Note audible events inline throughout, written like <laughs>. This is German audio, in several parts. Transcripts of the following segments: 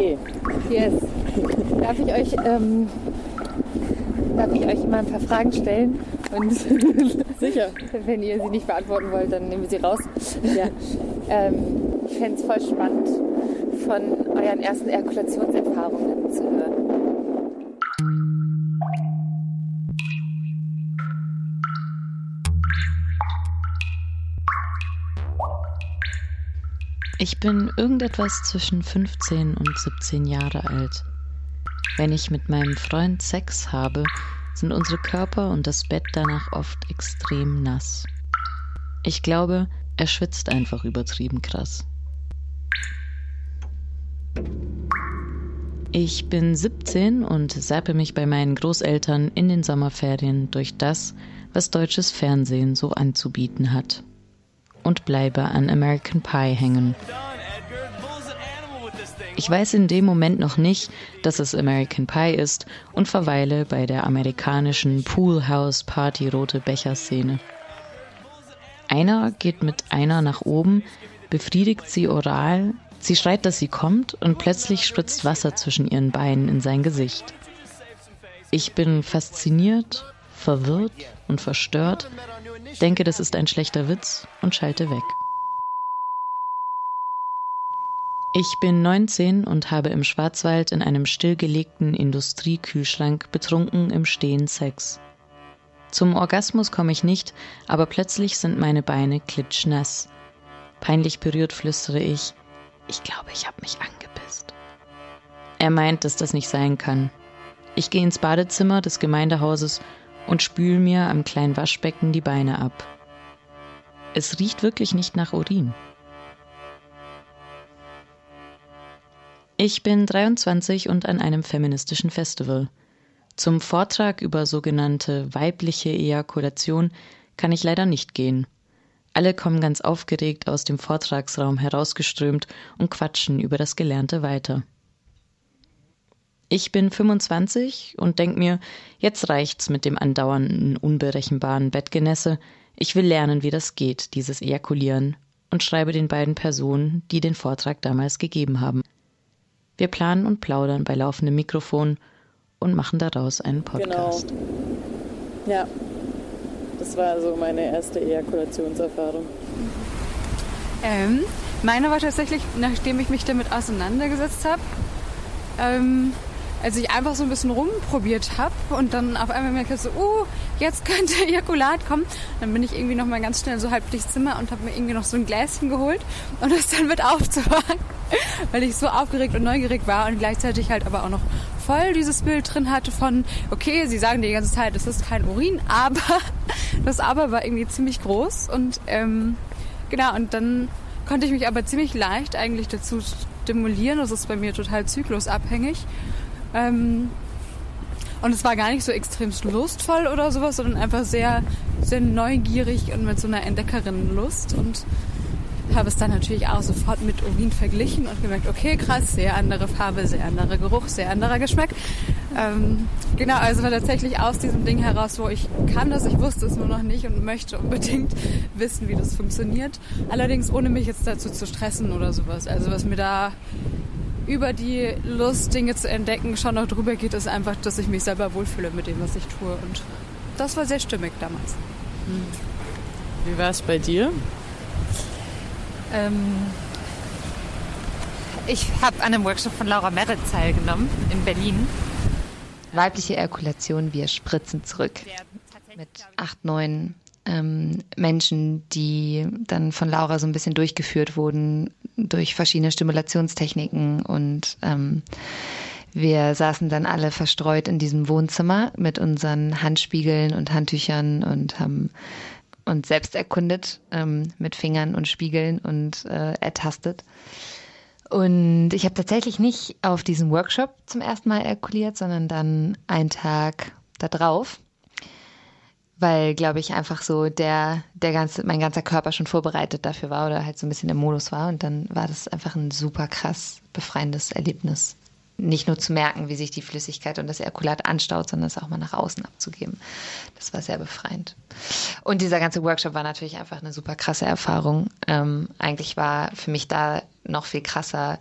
Okay. Yes. Darf ich euch, ähm, darf ich euch mal ein paar Fragen stellen? Und <laughs> Sicher. wenn ihr sie nicht beantworten wollt, dann nehmen wir sie raus. Ja. Ähm, ich fände es voll spannend, von euren ersten Erkulationserfahrungen zu hören. Ich bin irgendetwas zwischen 15 und 17 Jahre alt. Wenn ich mit meinem Freund Sex habe, sind unsere Körper und das Bett danach oft extrem nass. Ich glaube, er schwitzt einfach übertrieben krass. Ich bin 17 und sappe mich bei meinen Großeltern in den Sommerferien durch das, was deutsches Fernsehen so anzubieten hat. Und bleibe an American Pie hängen. Ich weiß in dem Moment noch nicht, dass es American Pie ist und verweile bei der amerikanischen Poolhouse Party Rote Becher Szene. Einer geht mit einer nach oben, befriedigt sie oral, sie schreit, dass sie kommt und plötzlich spritzt Wasser zwischen ihren Beinen in sein Gesicht. Ich bin fasziniert, verwirrt und verstört, denke, das ist ein schlechter Witz und schalte weg. Ich bin 19 und habe im Schwarzwald in einem stillgelegten Industriekühlschrank betrunken im Stehen Sex. Zum Orgasmus komme ich nicht, aber plötzlich sind meine Beine klitschnass. Peinlich berührt flüstere ich, ich glaube, ich habe mich angepisst. Er meint, dass das nicht sein kann. Ich gehe ins Badezimmer des Gemeindehauses und spül mir am kleinen Waschbecken die Beine ab. Es riecht wirklich nicht nach Urin. Ich bin 23 und an einem feministischen Festival. Zum Vortrag über sogenannte weibliche Ejakulation kann ich leider nicht gehen. Alle kommen ganz aufgeregt aus dem Vortragsraum herausgeströmt und quatschen über das Gelernte weiter. Ich bin 25 und denk mir, jetzt reicht's mit dem andauernden, unberechenbaren Bettgenässe. Ich will lernen, wie das geht, dieses Ejakulieren, und schreibe den beiden Personen, die den Vortrag damals gegeben haben. Wir planen und plaudern bei laufendem Mikrofon und machen daraus einen Podcast. Genau. Ja. Das war so meine erste Ejakulationserfahrung. Ähm, meine war tatsächlich, nachdem ich mich damit auseinandergesetzt habe, ähm, als ich einfach so ein bisschen rumprobiert habe und dann auf einmal merke so, uh, jetzt könnte <laughs> Ejakulat kommen. Dann bin ich irgendwie noch mal ganz schnell so halb durchs Zimmer und habe mir irgendwie noch so ein Gläschen geholt und das dann mit aufzuwagen, <laughs> weil ich so aufgeregt und neugierig war und gleichzeitig halt aber auch noch voll dieses Bild drin hatte von, okay, sie sagen die ganze Zeit, es ist kein Urin, <laughs> aber das Aber war irgendwie ziemlich groß und ähm, genau, und dann konnte ich mich aber ziemlich leicht eigentlich dazu stimulieren. Das ist bei mir total zyklusabhängig. Ähm, und es war gar nicht so extrem lustvoll oder sowas, sondern einfach sehr, sehr neugierig und mit so einer Entdeckerinnenlust. Und habe es dann natürlich auch sofort mit Urin verglichen und gemerkt, okay, krass, sehr andere Farbe, sehr anderer Geruch, sehr anderer Geschmack. Ähm, genau, also war tatsächlich aus diesem Ding heraus, wo ich kann das, ich wusste es nur noch nicht und möchte unbedingt <laughs> wissen, wie das funktioniert. Allerdings ohne mich jetzt dazu zu stressen oder sowas. Also was mir da über die Lust, Dinge zu entdecken, schon noch drüber geht, ist einfach, dass ich mich selber wohlfühle mit dem, was ich tue. Und das war sehr stimmig damals. Wie war es bei dir? Ähm, ich habe an einem Workshop von Laura Merritt teilgenommen in Berlin. Weibliche Erkulation, wir spritzen zurück. Mit acht, neun ähm, Menschen, die dann von Laura so ein bisschen durchgeführt wurden durch verschiedene Stimulationstechniken und ähm, wir saßen dann alle verstreut in diesem Wohnzimmer mit unseren Handspiegeln und Handtüchern und haben uns selbst erkundet ähm, mit Fingern und Spiegeln und äh, ertastet. Und ich habe tatsächlich nicht auf diesem Workshop zum ersten Mal erkuliert, sondern dann einen Tag da drauf weil, glaube ich, einfach so der, der ganze, mein ganzer Körper schon vorbereitet dafür war oder halt so ein bisschen im Modus war. Und dann war das einfach ein super krass befreiendes Erlebnis. Nicht nur zu merken, wie sich die Flüssigkeit und das Erkulat anstaut, sondern es auch mal nach außen abzugeben. Das war sehr befreiend. Und dieser ganze Workshop war natürlich einfach eine super krasse Erfahrung. Ähm, eigentlich war für mich da noch viel krasser,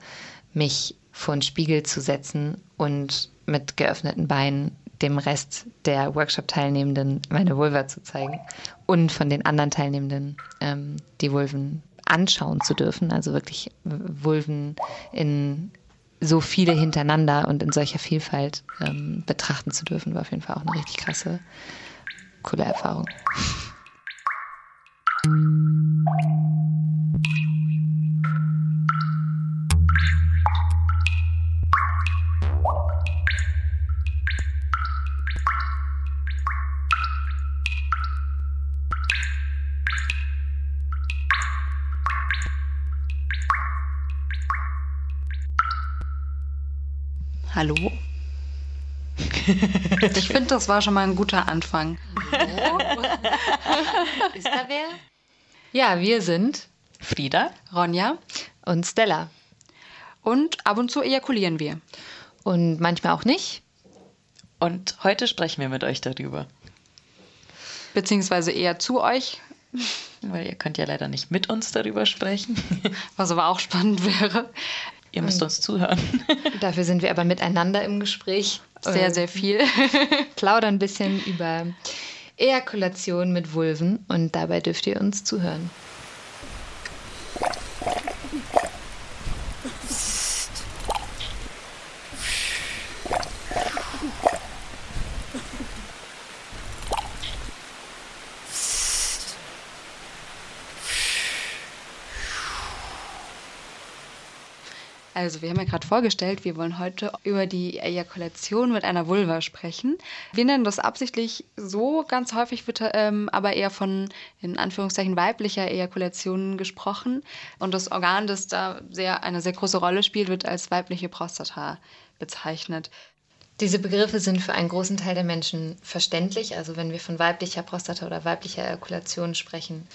mich vor einen Spiegel zu setzen und mit geöffneten Beinen dem Rest der Workshop-Teilnehmenden meine Vulva zu zeigen und von den anderen Teilnehmenden ähm, die Vulven anschauen zu dürfen. Also wirklich Vulven in so viele hintereinander und in solcher Vielfalt ähm, betrachten zu dürfen, war auf jeden Fall auch eine richtig krasse, coole Erfahrung. Hallo? <laughs> ich finde, das war schon mal ein guter Anfang. Ist da wer? Ja, wir sind Frieda, Ronja und Stella. Und ab und zu ejakulieren wir. Und manchmal auch nicht. Und heute sprechen wir mit euch darüber. Beziehungsweise eher zu euch. Weil ihr könnt ja leider nicht mit uns darüber sprechen. Was aber auch spannend wäre. Ihr müsst uns zuhören. <laughs> Dafür sind wir aber miteinander im Gespräch. Sehr, sehr viel. <laughs> Plaudern ein bisschen über Ejakulation mit Vulven und dabei dürft ihr uns zuhören. Also, wir haben ja gerade vorgestellt, wir wollen heute über die Ejakulation mit einer Vulva sprechen. Wir nennen das absichtlich so, ganz häufig wird ähm, aber eher von, in Anführungszeichen, weiblicher Ejakulation gesprochen. Und das Organ, das da sehr, eine sehr große Rolle spielt, wird als weibliche Prostata bezeichnet. Diese Begriffe sind für einen großen Teil der Menschen verständlich. Also wenn wir von weiblicher Prostata oder weiblicher Ejakulation sprechen,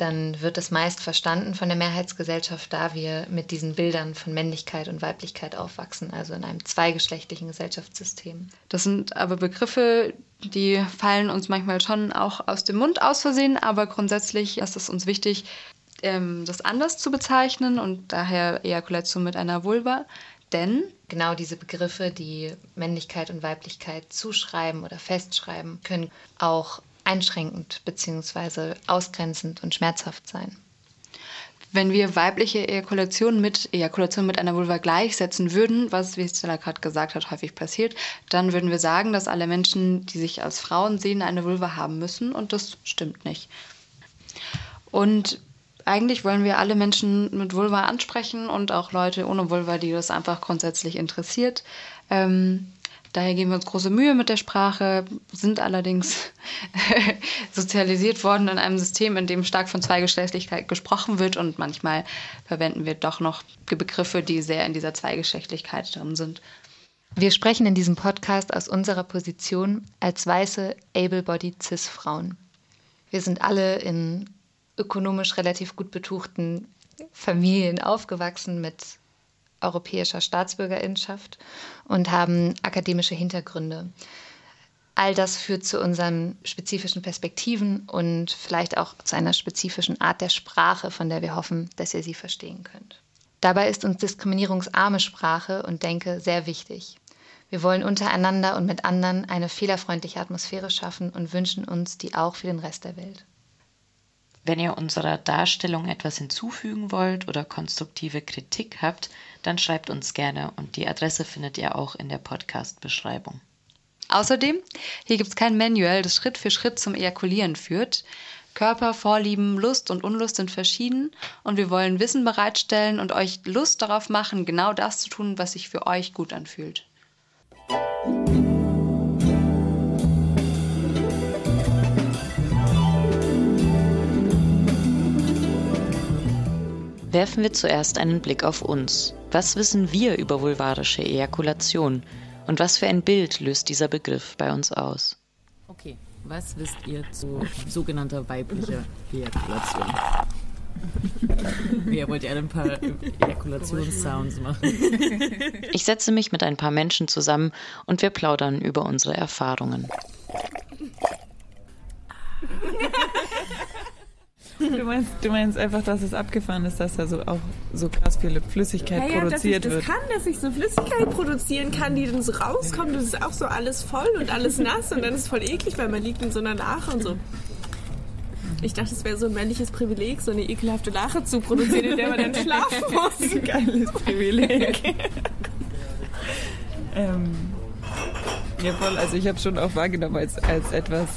dann wird es meist verstanden von der Mehrheitsgesellschaft, da wir mit diesen Bildern von Männlichkeit und Weiblichkeit aufwachsen, also in einem zweigeschlechtlichen Gesellschaftssystem. Das sind aber Begriffe, die fallen uns manchmal schon auch aus dem Mund aus Versehen, aber grundsätzlich ist es uns wichtig, ähm, das anders zu bezeichnen und daher Ejakulation mit einer Vulva. Denn genau diese Begriffe, die Männlichkeit und Weiblichkeit zuschreiben oder festschreiben, können auch einschränkend bzw. ausgrenzend und schmerzhaft sein. Wenn wir weibliche Ejakulation mit Ejakulation mit einer Vulva gleichsetzen würden, was, wie Stella gerade gesagt hat, häufig passiert, dann würden wir sagen, dass alle Menschen, die sich als Frauen sehen, eine Vulva haben müssen und das stimmt nicht. Und eigentlich wollen wir alle Menschen mit Vulva ansprechen und auch Leute ohne Vulva, die das einfach grundsätzlich interessiert. Ähm, Daher geben wir uns große Mühe mit der Sprache, sind allerdings <laughs> sozialisiert worden in einem System, in dem stark von Zweigeschlechtlichkeit gesprochen wird und manchmal verwenden wir doch noch Begriffe, die sehr in dieser Zweigeschlechtlichkeit drin sind. Wir sprechen in diesem Podcast aus unserer Position als weiße, able-bodied Cis-Frauen. Wir sind alle in ökonomisch relativ gut betuchten Familien aufgewachsen mit europäischer Staatsbürgerinschaft und haben akademische Hintergründe. All das führt zu unseren spezifischen Perspektiven und vielleicht auch zu einer spezifischen Art der Sprache, von der wir hoffen, dass ihr sie verstehen könnt. Dabei ist uns diskriminierungsarme Sprache und Denke sehr wichtig. Wir wollen untereinander und mit anderen eine fehlerfreundliche Atmosphäre schaffen und wünschen uns die auch für den Rest der Welt. Wenn ihr unserer Darstellung etwas hinzufügen wollt oder konstruktive Kritik habt, dann schreibt uns gerne und die Adresse findet ihr auch in der Podcast-Beschreibung. Außerdem, hier gibt es kein Manual, das Schritt für Schritt zum Ejakulieren führt. Körper, Vorlieben, Lust und Unlust sind verschieden und wir wollen Wissen bereitstellen und euch Lust darauf machen, genau das zu tun, was sich für euch gut anfühlt. Werfen wir zuerst einen Blick auf uns. Was wissen wir über vulvarische Ejakulation? Und was für ein Bild löst dieser Begriff bei uns aus? Okay, was wisst ihr zu sogenannter weiblicher Ejakulation? Ja, wollt ihr ein paar Ejakulationssounds machen? Ich setze mich mit ein paar Menschen zusammen und wir plaudern über unsere Erfahrungen. Du meinst, du meinst einfach, dass es abgefahren ist, dass da so auch so krass viel Flüssigkeit ja, ja, produziert dass ich wird. das kann, dass ich so Flüssigkeit produzieren kann, die dann so rauskommt. Das ist auch so alles voll und alles nass und dann ist es voll eklig, weil man liegt in so einer Lache und so. Ich dachte, es wäre so ein männliches Privileg, so eine ekelhafte Lache zu produzieren, in der man dann schlafen <laughs> muss. Geiles Privileg. <laughs> ähm, ja, voll. Also ich habe schon auch wahrgenommen als, als etwas,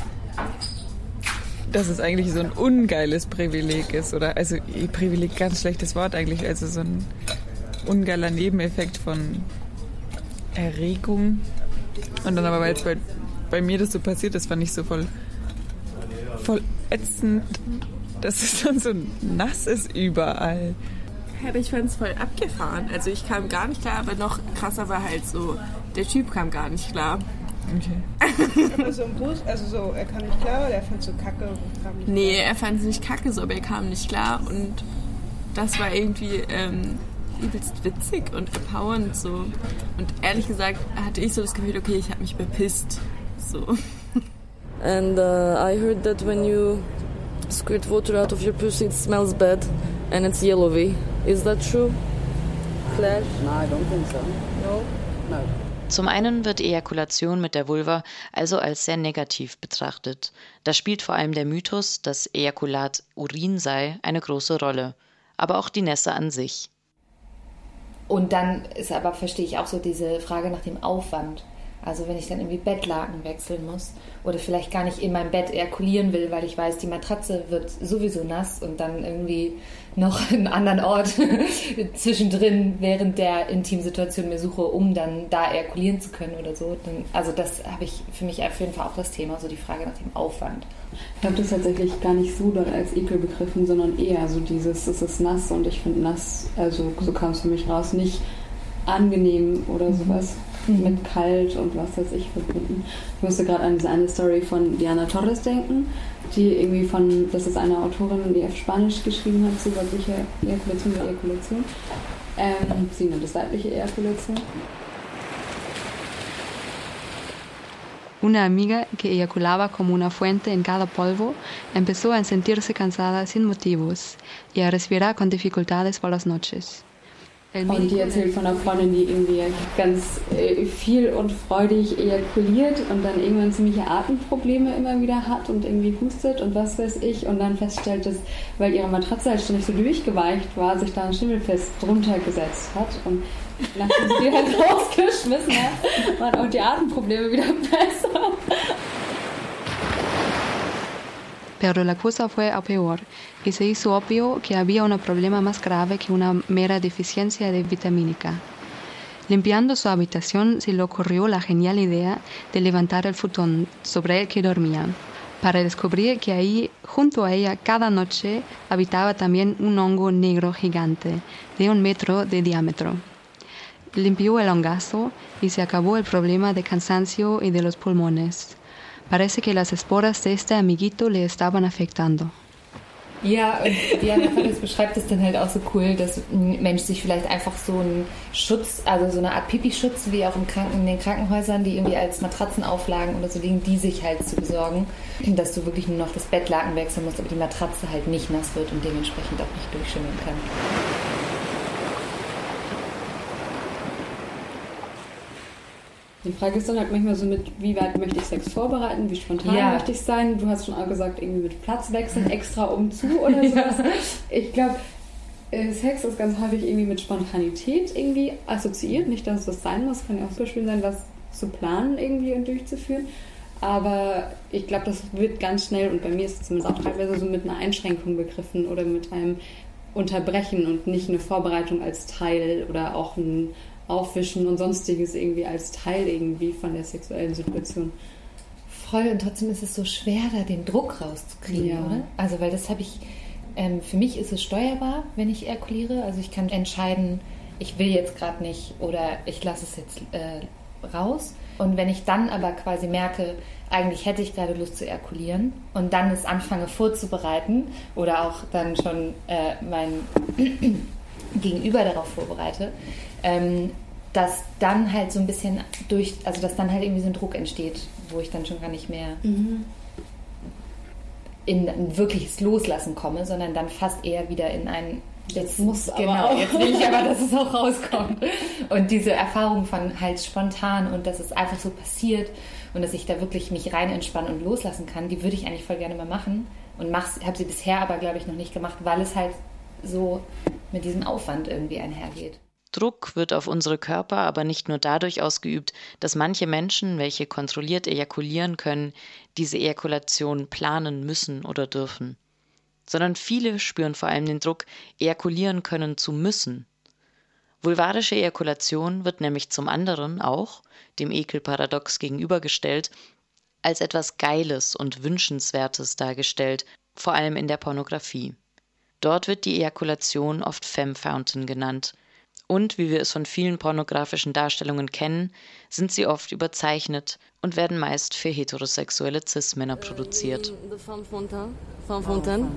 dass es eigentlich so ein ungeiles Privileg ist. Oder also Privileg, ganz schlechtes Wort eigentlich. Also so ein ungeiler Nebeneffekt von Erregung. Und dann aber, weil es bei, bei mir das so passiert ist, fand ich so voll, voll ätzend, dass es dann so nass ist überall. Ich fand es voll abgefahren. Also ich kam gar nicht klar, aber noch krasser war halt so, der Typ kam gar nicht klar. Okay. aber so im Bus, also so, er kam nicht klar oder er fand es so kacke kam nicht Nee, klar? er fand es nicht kacke, so, aber er kam nicht klar und das war irgendwie ähm, übelst witzig und empowernd so. Und ehrlich gesagt hatte ich so das Gefühl, okay, ich habe mich bepisst. So. And uh, I heard that when you squirt water out of your pussy, it smells bad and it's yellowy. Is that true? Flash? No, I don't think so. No? No. Zum einen wird Ejakulation mit der Vulva also als sehr negativ betrachtet. Da spielt vor allem der Mythos, dass Ejakulat Urin sei, eine große Rolle. Aber auch die Nässe an sich. Und dann ist aber, verstehe ich auch so diese Frage nach dem Aufwand. Also wenn ich dann irgendwie Bettlaken wechseln muss oder vielleicht gar nicht in meinem Bett ejakulieren will, weil ich weiß, die Matratze wird sowieso nass und dann irgendwie noch einen anderen Ort <laughs> zwischendrin während der Intimsituation mir suche, um dann da ejakulieren zu können oder so. Dann, also das habe ich für mich auf jeden Fall auch das Thema, so die Frage nach dem Aufwand. Ich habe das tatsächlich gar nicht so doll als Ekel begriffen, sondern eher so dieses, es ist nass und ich finde nass, also so kam es für mich raus, nicht angenehm oder sowas mhm. mit kalt und was weiß ich verbunden. Ich musste gerade an diese eine Story von Diana Torres denken, die irgendwie von, das ist eine Autorin, die auf Spanisch geschrieben hat zu weiblicher Ejakulation oder Ejakulation. Ähm, sie nennt es weibliche Ejakulation. Una amiga que eyaculaba como una fuente en cada polvo empezó a sentirse cansada sin motivos y a respirar con dificultades por las noches. Und die erzählt von einer Freundin, die irgendwie ganz äh, viel und freudig ejakuliert und dann irgendwann ziemliche Atemprobleme immer wieder hat und irgendwie hustet und was weiß ich. Und dann feststellt, dass, weil ihre Matratze halt schon nicht so durchgeweicht war, sich da ein Schimmelfest drunter gesetzt hat. Und nachdem sie die halt <laughs> rausgeschmissen hat, waren auch die Atemprobleme wieder besser. Pero la cosa fue a peor y se hizo obvio que había un problema más grave que una mera deficiencia de vitamínica. Limpiando su habitación se le ocurrió la genial idea de levantar el futón sobre el que dormía, para descubrir que ahí, junto a ella, cada noche habitaba también un hongo negro gigante, de un metro de diámetro. Limpió el hongazo y se acabó el problema de cansancio y de los pulmones. Parece que las esporas de este amiguito le estaban afectando. Ja, und Diana Ferris beschreibt es dann halt auch so cool, dass ein Mensch sich vielleicht einfach so einen Schutz, also so eine Art Pipi-Schutz, wie auch im Kranken, in den Krankenhäusern, die irgendwie als Matratzenauflagen oder so liegen, die sich halt zu besorgen, dass du wirklich nur noch das Bettlaken wechseln musst, aber die Matratze halt nicht nass wird und dementsprechend auch nicht durchschimmeln kann. Die Frage ist dann halt manchmal so mit, wie weit möchte ich Sex vorbereiten, wie spontan Ja. möchte ich sein. Du hast schon auch gesagt, irgendwie mit Platz wechseln, extra um zu oder <laughs> sowas. Ich glaube, äh, Sex ist ganz häufig irgendwie mit Spontanität irgendwie assoziiert. Nicht, dass es das sein muss, kann ja auch so schön sein, was zu planen irgendwie und durchzuführen. Aber ich glaube, das wird ganz schnell, und bei mir ist es zumindest auch teilweise so mit einer Einschränkung begriffen oder mit einem Unterbrechen und nicht eine Vorbereitung als Teil oder auch ein Aufwischen und sonstiges irgendwie als Teil irgendwie von der sexuellen Situation. Voll und trotzdem ist es so schwer, da den Druck rauszukriegen, Ja. oder? Also, weil das habe ich, ähm, für mich ist es steuerbar, wenn ich ejakuliere. Also ich kann entscheiden, ich will jetzt gerade nicht oder ich lasse es jetzt äh, raus. Und wenn ich dann aber quasi merke, eigentlich hätte ich gerade Lust zu ejakulieren und dann es anfange vorzubereiten oder auch dann schon äh, mein <clears throat> Gegenüber darauf vorbereite, ähm, dass dann halt so ein bisschen durch, also dass dann halt irgendwie so ein Druck entsteht, wo ich dann schon gar nicht mehr in ein wirkliches Loslassen komme, sondern dann fast eher wieder in ein Jetzt muss aber genau, auch. jetzt will ich aber, dass es auch <laughs> rauskommt. Und diese Erfahrung von halt spontan und dass es einfach so passiert und dass ich da wirklich mich rein entspannen und loslassen kann, die würde ich eigentlich voll gerne mal machen. Und habe sie bisher aber, glaube ich, noch nicht gemacht, weil es halt so mit diesem Aufwand irgendwie einhergeht. Druck wird auf unsere Körper aber nicht nur dadurch ausgeübt, dass manche Menschen, welche kontrolliert ejakulieren können, diese Ejakulation planen müssen oder dürfen sondern viele spüren vor allem den Druck, ejakulieren können zu müssen. Vulvarische Ejakulation wird nämlich zum anderen auch, dem Ekelparadox gegenübergestellt, als etwas Geiles und Wünschenswertes dargestellt, vor allem in der Pornografie. Dort wird die Ejakulation oft Femme Fountain genannt. Und, wie wir es von vielen pornografischen Darstellungen kennen, sind sie oft überzeichnet und werden meist für heterosexuelle Cis-Männer produziert. Fontaine.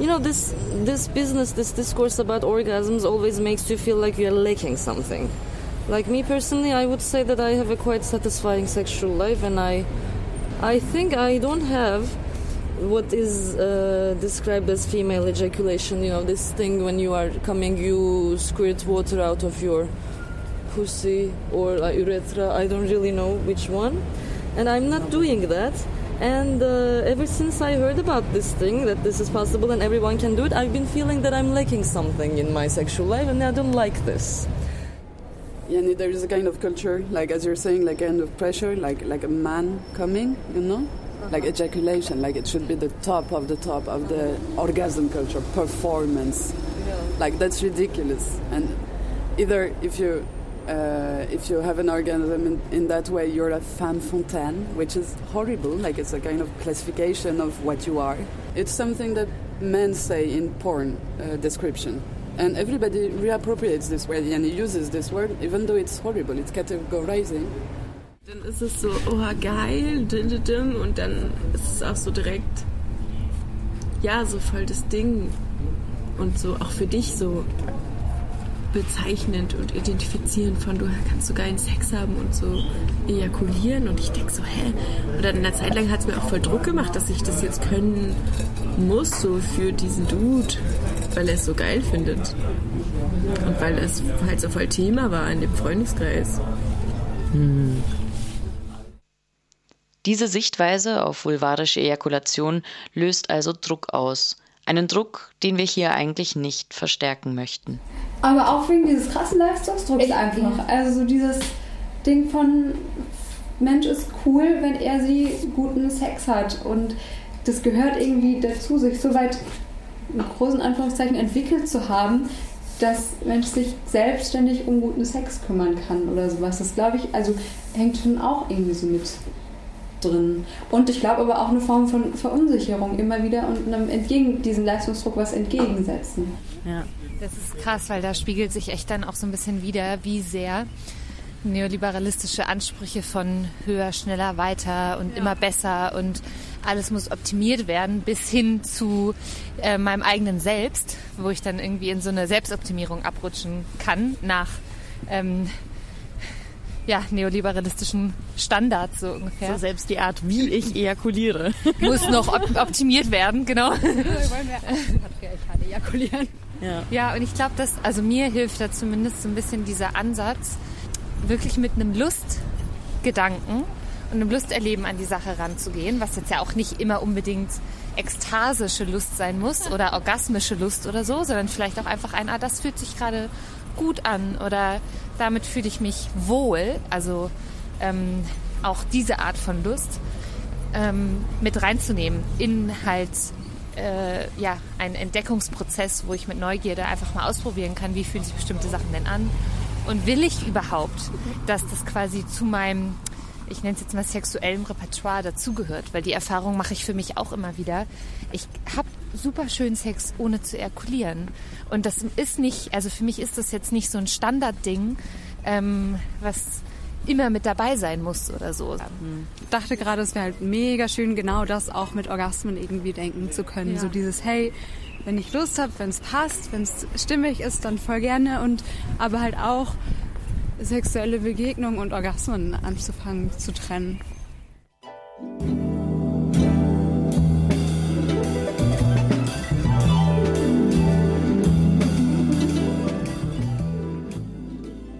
You know, this this business, this discourse about orgasms always makes you feel like you're lacking something. Like me personally, I would say that I have a quite satisfying sexual life, and I, I think I don't have what is uh, described as female ejaculation. You know, this thing when you are coming, you squirt water out of your pussy or uh, urethra. I don't really know which one, and I'm not doing that. And uh, ever since I heard about this thing, that this is possible and everyone can do it, I've been feeling that I'm lacking something in my sexual life and I don't like this. And there is a kind of culture, like as you're saying, like kind of pressure, like like a man coming, you know, like ejaculation, like it should be the top of the top of the orgasm culture, performance, like that's ridiculous. And either if you uh, if you have an orgasm in, in, that way, you're a femme fontaine, which is horrible. Like it's a kind of classification of what you are. It's something that men say in porn uh, description. And everybody reappropriates this word and uses this word, even though it's horrible. It's categorizing. Dann ist es so, oh geil, und dann ist es auch so direkt, ja, so voll das Ding. Und so auch für dich so bezeichnend und identifizierend von, du kannst so geilen Sex haben und so ejakulieren. Und ich denke so, hä? Und dann in der Zeit lang hat es mir auch voll Druck gemacht, dass ich das jetzt können muss, so für diesen Dude, weil er es so geil findet. Und weil es halt so voll Thema war in dem Freundeskreis. Hm. Diese Sichtweise auf vulvarische Ejakulation löst also Druck aus. Einen Druck, den wir hier eigentlich nicht verstärken möchten. Aber auch wegen dieses krassen Leistungsdrucks ich einfach. Also so dieses Ding von Mensch ist cool, wenn er sie guten Sex hat. Und das gehört irgendwie dazu, sich so weit in großen Anführungszeichen entwickelt zu haben, dass Mensch sich selbstständig um guten Sex kümmern kann oder sowas. Das glaube ich, also hängt schon auch irgendwie so mit drin. Und ich glaube aber auch eine Form von Verunsicherung immer wieder und einem entgegen diesem Leistungsdruck was entgegensetzen. Ja. Das ist krass, weil da spiegelt sich echt dann auch so ein bisschen wieder, wie sehr neoliberalistische Ansprüche von höher, schneller, weiter und ja. immer besser und alles muss optimiert werden bis hin zu äh, meinem eigenen Selbst, wo ich dann irgendwie in so eine Selbstoptimierung abrutschen kann nach ähm, ja, neoliberalistischen Standards so ungefähr. So selbst die Art, wie ich ejakuliere. <laughs> Muss noch op optimiert werden, genau. <laughs> Wir wollen wir patriarchal <laughs> ejakulieren. Ja, ja und ich glaube, dass, also mir hilft da zumindest so ein bisschen dieser Ansatz, wirklich mit einem Lustgedanken und einem Lusterleben an die Sache ranzugehen, was jetzt ja auch nicht immer unbedingt ekstasische Lust sein muss oder orgasmische Lust oder so, sondern vielleicht auch einfach ein, ah, das fühlt sich gerade gut an oder damit fühle ich mich wohl, also ähm, auch diese Art von Lust ähm, mit reinzunehmen in halt äh, ja, einen Entdeckungsprozess, wo ich mit Neugierde einfach mal ausprobieren kann, wie fühlen sich bestimmte Sachen denn an und will ich überhaupt, dass das quasi zu meinem ich nenne es jetzt mal sexuellem Repertoire dazugehört, weil die Erfahrung mache ich für mich auch immer wieder. Ich habe super schön Sex, ohne zu erkulieren. Und das ist nicht, also für mich ist das jetzt nicht so ein Standardding, ähm, was immer mit dabei sein muss oder so. Ich dachte gerade, es wäre halt mega schön, genau das auch mit Orgasmen irgendwie denken zu können. Ja. So dieses, hey, wenn ich Lust habe, wenn es passt, wenn es stimmig ist, dann voll gerne und aber halt auch sexuelle Begegnungen und Orgasmen anzufangen zu trennen.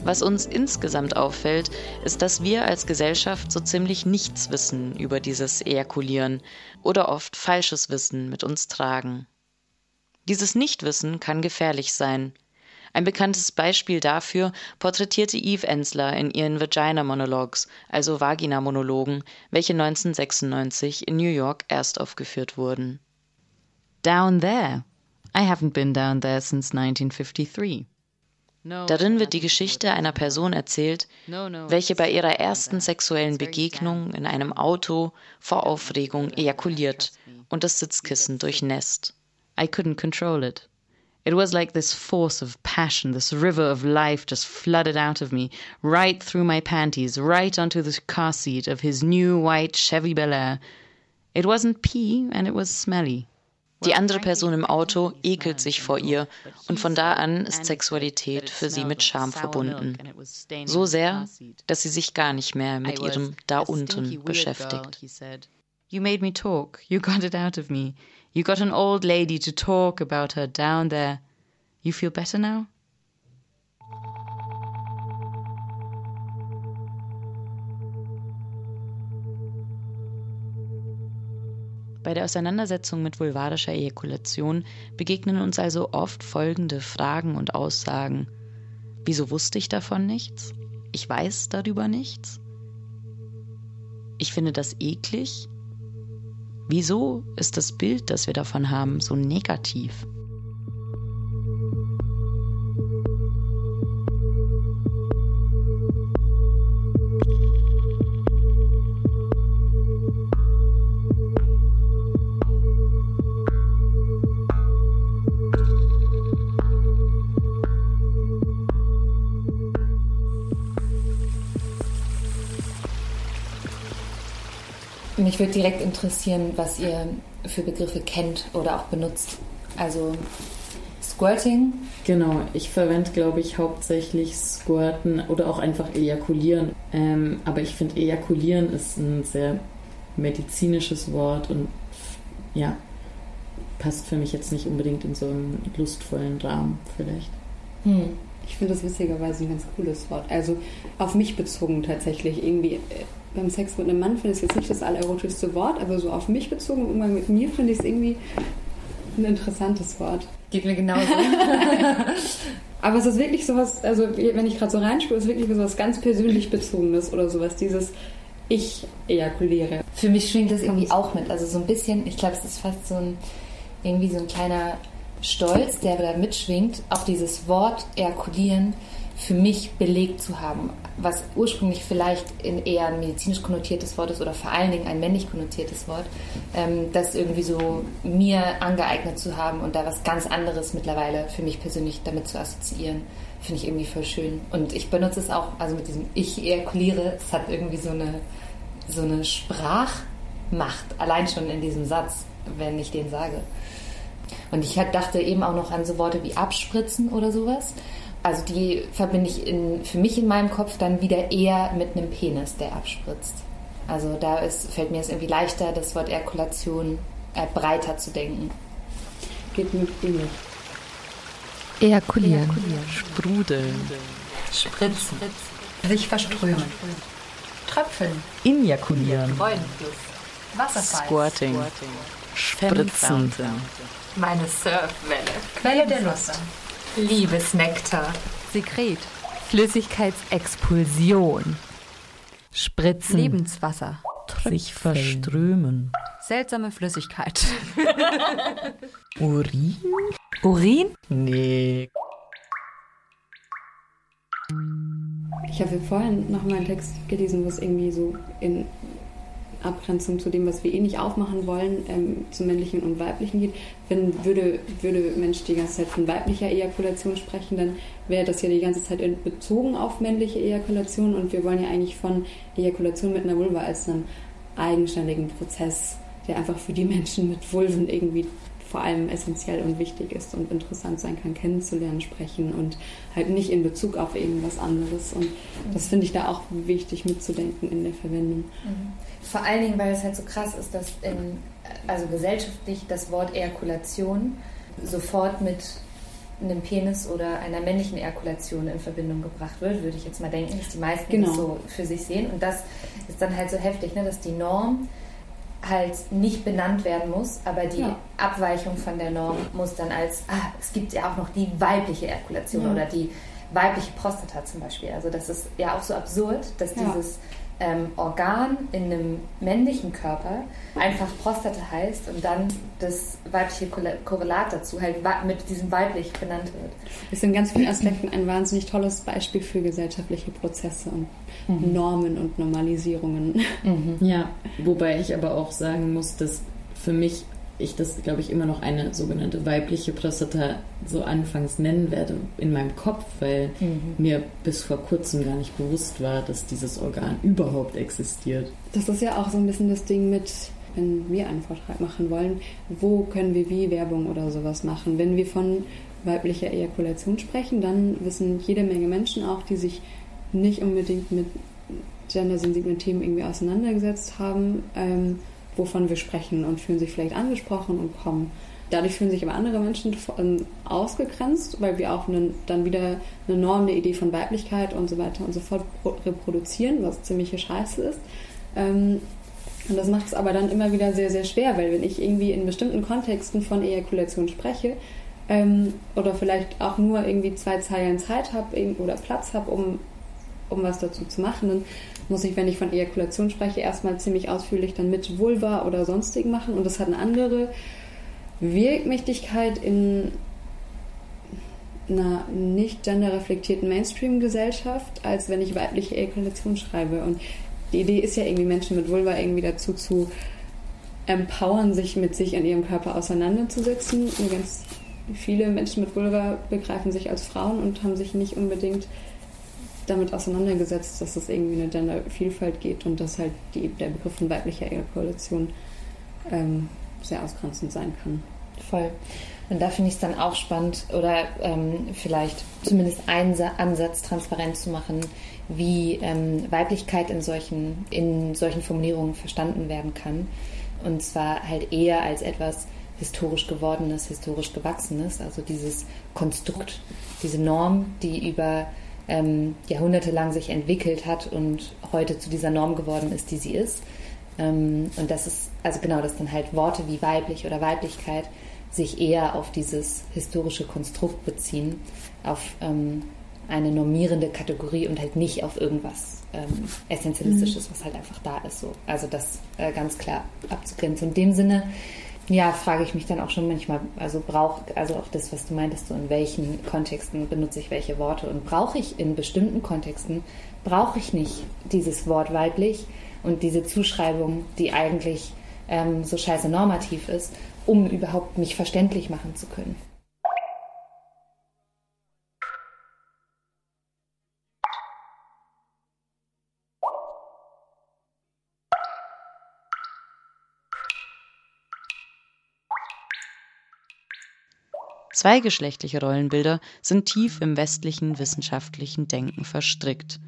Was uns insgesamt auffällt, ist, dass wir als Gesellschaft so ziemlich nichts wissen über dieses Ejakulieren oder oft falsches Wissen mit uns tragen. Dieses Nichtwissen kann gefährlich sein. Ein bekanntes Beispiel dafür porträtierte Eve Ensler in ihren Vagina Monologues, also Vagina-Monologen, welche 1996 in New York erst aufgeführt wurden. Down there. I haven't been down there since 1953. Darin wird die Geschichte einer Person erzählt, welche bei ihrer ersten sexuellen Begegnung in einem Auto vor Aufregung ejakuliert und das Sitzkissen durchnässt. I couldn't control it. It was like this force of passion, this river of life just flooded out of me, right through my panties, right onto the car seat of his new white Chevy Bel Air. It wasn't pee and it was smelly. Die andere Person im Auto ekelt sich vor ihr und von da an ist Sexualität für sie mit Scham verbunden. So sehr, dass sie sich gar nicht mehr mit ihrem Da unten beschäftigt. You made me talk. You got it out of me. You got an old lady to talk about her down there. You feel better now? Bei der Auseinandersetzung mit vulvarischer Ejakulation begegnen uns also oft folgende Fragen und Aussagen. Wieso wusste ich davon nichts? Ich weiß darüber nichts? Ich finde das eklig? Wieso ist das Bild, das wir davon haben, so negativ? Mich würde direkt interessieren, was ihr für Begriffe kennt oder auch benutzt. Also Squirting. Genau, ich verwende, glaube ich, hauptsächlich Squirten oder auch einfach ejakulieren. Ähm, aber ich finde, ejakulieren ist ein sehr medizinisches Wort und ja, passt für mich jetzt nicht unbedingt in so einen lustvollen Rahmen vielleicht. Hm. Ich finde das witzigerweise ein ganz cooles Wort. Also auf mich bezogen tatsächlich. Irgendwie äh, beim Sex mit einem Mann finde ich es jetzt nicht das allererotischste Wort, aber so auf mich bezogen, Umgang mit mir finde ich es irgendwie ein interessantes Wort. Geht mir genauso. <laughs> <laughs> aber es ist wirklich sowas, also wenn ich gerade so reinspüre, ist es wirklich sowas ganz persönlich bezogenes oder sowas, dieses ich ejakuliere. Für mich schwingt das irgendwie auch mit. Also so ein bisschen, ich glaube, es ist fast so ein, irgendwie so ein kleiner Stolz, der da mitschwingt, auch dieses Wort ejakulieren für mich belegt zu haben, was ursprünglich vielleicht in eher ein medizinisch konnotiertes Wort ist oder vor allen Dingen ein männlich konnotiertes Wort, ähm, das irgendwie so mir angeeignet zu haben und da was ganz anderes mittlerweile für mich persönlich damit zu assoziieren, finde ich irgendwie voll schön. Und ich benutze es auch, also mit diesem Ich ejakuliere, es hat irgendwie so eine, so eine Sprachmacht, allein schon in diesem Satz, wenn ich den sage. Und ich dachte eben auch noch an so Worte wie abspritzen oder sowas. Also die verbinde ich in, für mich in meinem Kopf dann wieder eher mit einem Penis, der abspritzt. Also da ist, fällt mir es irgendwie leichter, das Wort Erkulation äh, breiter zu denken. Geht mir ähnlich. Ejakulieren. Ejakulieren. Sprudeln. Spritzen. Sich verströmen. Tröpfeln. Injakulieren. Freudenfluss. Wasserfall. Squirting. Spritzen. Meine Surfwelle. Quelle der Lust. Liebesnektar. Sekret. Flüssigkeitsexpulsion. Spritzen. Lebenswasser. Sich verströmen. Seltsame Flüssigkeit. <laughs> Urin? Urin? Nee. Ich habe vorhin noch mal einen Text gelesen, wo es irgendwie so in Abgrenzung zu dem, was wir eh nicht aufmachen wollen, ähm, zum männlichen und weiblichen geht. Wenn würde, würde Mensch die ganze Zeit von weiblicher Ejakulation sprechen, dann wäre das ja die ganze Zeit bezogen auf männliche Ejakulation und wir wollen ja eigentlich von Ejakulation mit einer Vulva als einem eigenständigen Prozess, der einfach für die Menschen mit Vulven irgendwie vor allem essentiell und wichtig ist und interessant sein kann, kennenzulernen, sprechen und halt nicht in Bezug auf irgendwas anderes. Und das finde ich da auch wichtig mitzudenken in der Verwendung. Mhm. Vor allen Dingen, weil es halt so krass ist, dass in, also gesellschaftlich das Wort Ejakulation sofort mit einem Penis oder einer männlichen Ejakulation in Verbindung gebracht wird, würde ich jetzt mal denken, dass die meisten Genau. das so für sich sehen. Und das ist dann halt so heftig, ne, dass die Norm halt nicht benannt werden muss, aber die Ja. Abweichung von der Norm muss dann als, ah, es gibt ja auch noch die weibliche Ejakulation Ja. oder die weibliche Prostata zum Beispiel. Also das ist ja auch so absurd, dass Ja. dieses ähm, Organ in einem männlichen Körper einfach Prostata heißt und dann das weibliche Korrel- Korrelat dazu halt mit diesem weiblich benannt wird. ist in ganz vielen Aspekten ein wahnsinnig tolles Beispiel für gesellschaftliche Prozesse und Mhm. Normen und Normalisierungen. Ja, wobei ich aber auch sagen muss, dass für mich ich das, glaube ich, immer noch eine sogenannte weibliche Prostata so anfangs nennen werde in meinem Kopf, weil Mhm. mir bis vor kurzem gar nicht bewusst war, dass dieses Organ überhaupt existiert. Das ist ja auch so ein bisschen das Ding mit, wenn wir einen Vortrag machen wollen, wo können wir wie Werbung oder sowas machen. Wenn wir von weiblicher Ejakulation sprechen, dann wissen jede Menge Menschen auch, die sich nicht unbedingt mit gendersensiblen Themen irgendwie auseinandergesetzt haben, ähm, wovon wir sprechen und fühlen sich vielleicht angesprochen und kommen. Dadurch fühlen sich aber andere Menschen ähm, ausgegrenzt, weil wir auch einen, dann wieder eine Norm, eine Idee von Weiblichkeit und so weiter und so fort pro- reproduzieren, was ziemliche Scheiße ist. Ähm, und das macht es aber dann immer wieder sehr, sehr schwer, weil wenn ich irgendwie in bestimmten Kontexten von Ejakulation spreche ähm, oder vielleicht auch nur irgendwie zwei Zeilen Zeit habe oder Platz habe, um, um was dazu zu machen, dann muss ich, wenn ich von Ejakulation spreche, erstmal ziemlich ausführlich dann mit Vulva oder sonstigen machen. Und das hat eine andere Wirkmächtigkeit in einer nicht genderreflektierten Mainstream-Gesellschaft, als wenn ich weibliche Ejakulation schreibe. Und die Idee ist ja irgendwie, Menschen mit Vulva irgendwie dazu zu empowern, sich mit sich und ihrem Körper auseinanderzusetzen. Und ganz viele Menschen mit Vulva begreifen sich als Frauen und haben sich nicht unbedingt damit auseinandergesetzt, dass es irgendwie eine Gendervielfalt geht und dass halt die, der Begriff von weiblicher Ejakulation ähm, sehr ausgrenzend sein kann. Voll. Und da finde ich es dann auch spannend oder ähm, vielleicht zumindest einen Sa Ansatz transparent zu machen, wie ähm, Weiblichkeit in solchen, in solchen Formulierungen verstanden werden kann. Und zwar halt eher als etwas historisch gewordenes, historisch gewachsenes, also dieses Konstrukt, diese Norm, die über ähm, jahrhundertelang sich entwickelt hat und heute zu dieser Norm geworden ist, die sie ist. Ähm, und das ist, also genau, dass dann halt Worte wie weiblich oder Weiblichkeit sich eher auf dieses historische Konstrukt beziehen, auf ähm, eine normierende Kategorie und halt nicht auf irgendwas ähm, Essentialistisches, was halt einfach da ist. So. Also das äh, ganz klar abzugrenzen. In dem Sinne, ja, frage ich mich dann auch schon manchmal, also braucht, also auch das, was du meintest, so in welchen Kontexten benutze ich welche Worte und brauche ich in bestimmten Kontexten, brauche ich nicht dieses Wort weiblich und diese Zuschreibung, die eigentlich ähm, so scheiße normativ ist, um überhaupt mich verständlich machen zu können. Zweigeschlechtliche Rollenbilder sind tief im westlichen wissenschaftlichen Denken verstrickt.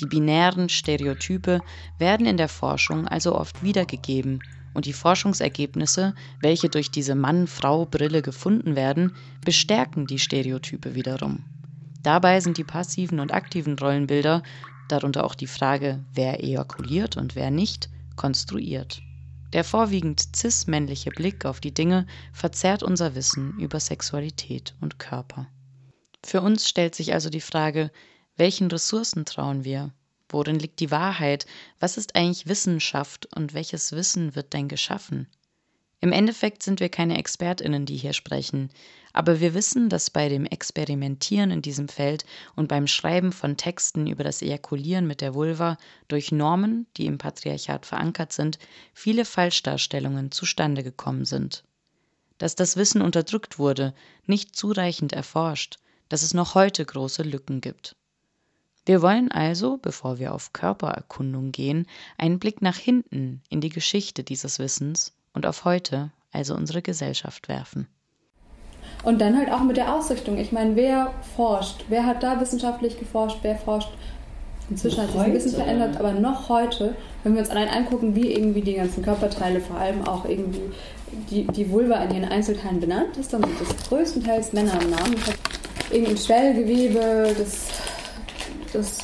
Die binären Stereotype werden in der Forschung also oft wiedergegeben und die Forschungsergebnisse, welche durch diese Mann-Frau-Brille gefunden werden, bestärken die Stereotype wiederum. Dabei sind die passiven und aktiven Rollenbilder, darunter auch die Frage, wer ejakuliert und wer nicht, konstruiert. Der vorwiegend cis-männliche Blick auf die Dinge verzerrt unser Wissen über Sexualität und Körper. Für uns stellt sich also die Frage, welchen Ressourcen trauen wir? Worin liegt die Wahrheit? Was ist eigentlich Wissenschaft und welches Wissen wird denn geschaffen? Im Endeffekt sind wir keine Expertinnen, die hier sprechen, aber wir wissen, dass bei dem Experimentieren in diesem Feld und beim Schreiben von Texten über das Ejakulieren mit der Vulva durch Normen, die im Patriarchat verankert sind, viele Falschdarstellungen zustande gekommen sind. Dass das Wissen unterdrückt wurde, nicht zureichend erforscht, dass es noch heute große Lücken gibt. Wir wollen also, bevor wir auf Körpererkundung gehen, einen Blick nach hinten in die Geschichte dieses Wissens und auf heute, also unsere Gesellschaft werfen. Und dann halt auch mit der Ausrichtung. Ich meine, wer forscht? Wer hat da wissenschaftlich geforscht? Wer forscht? Inzwischen hat sich ein bisschen verändert, aber noch heute, wenn wir uns allein angucken, wie irgendwie die ganzen Körperteile, vor allem auch irgendwie die, die Vulva in ihren Einzelteilen benannt ist, dann sind das größtenteils Männer im Namen. Ich habe irgendein Schwellgewebe, das, das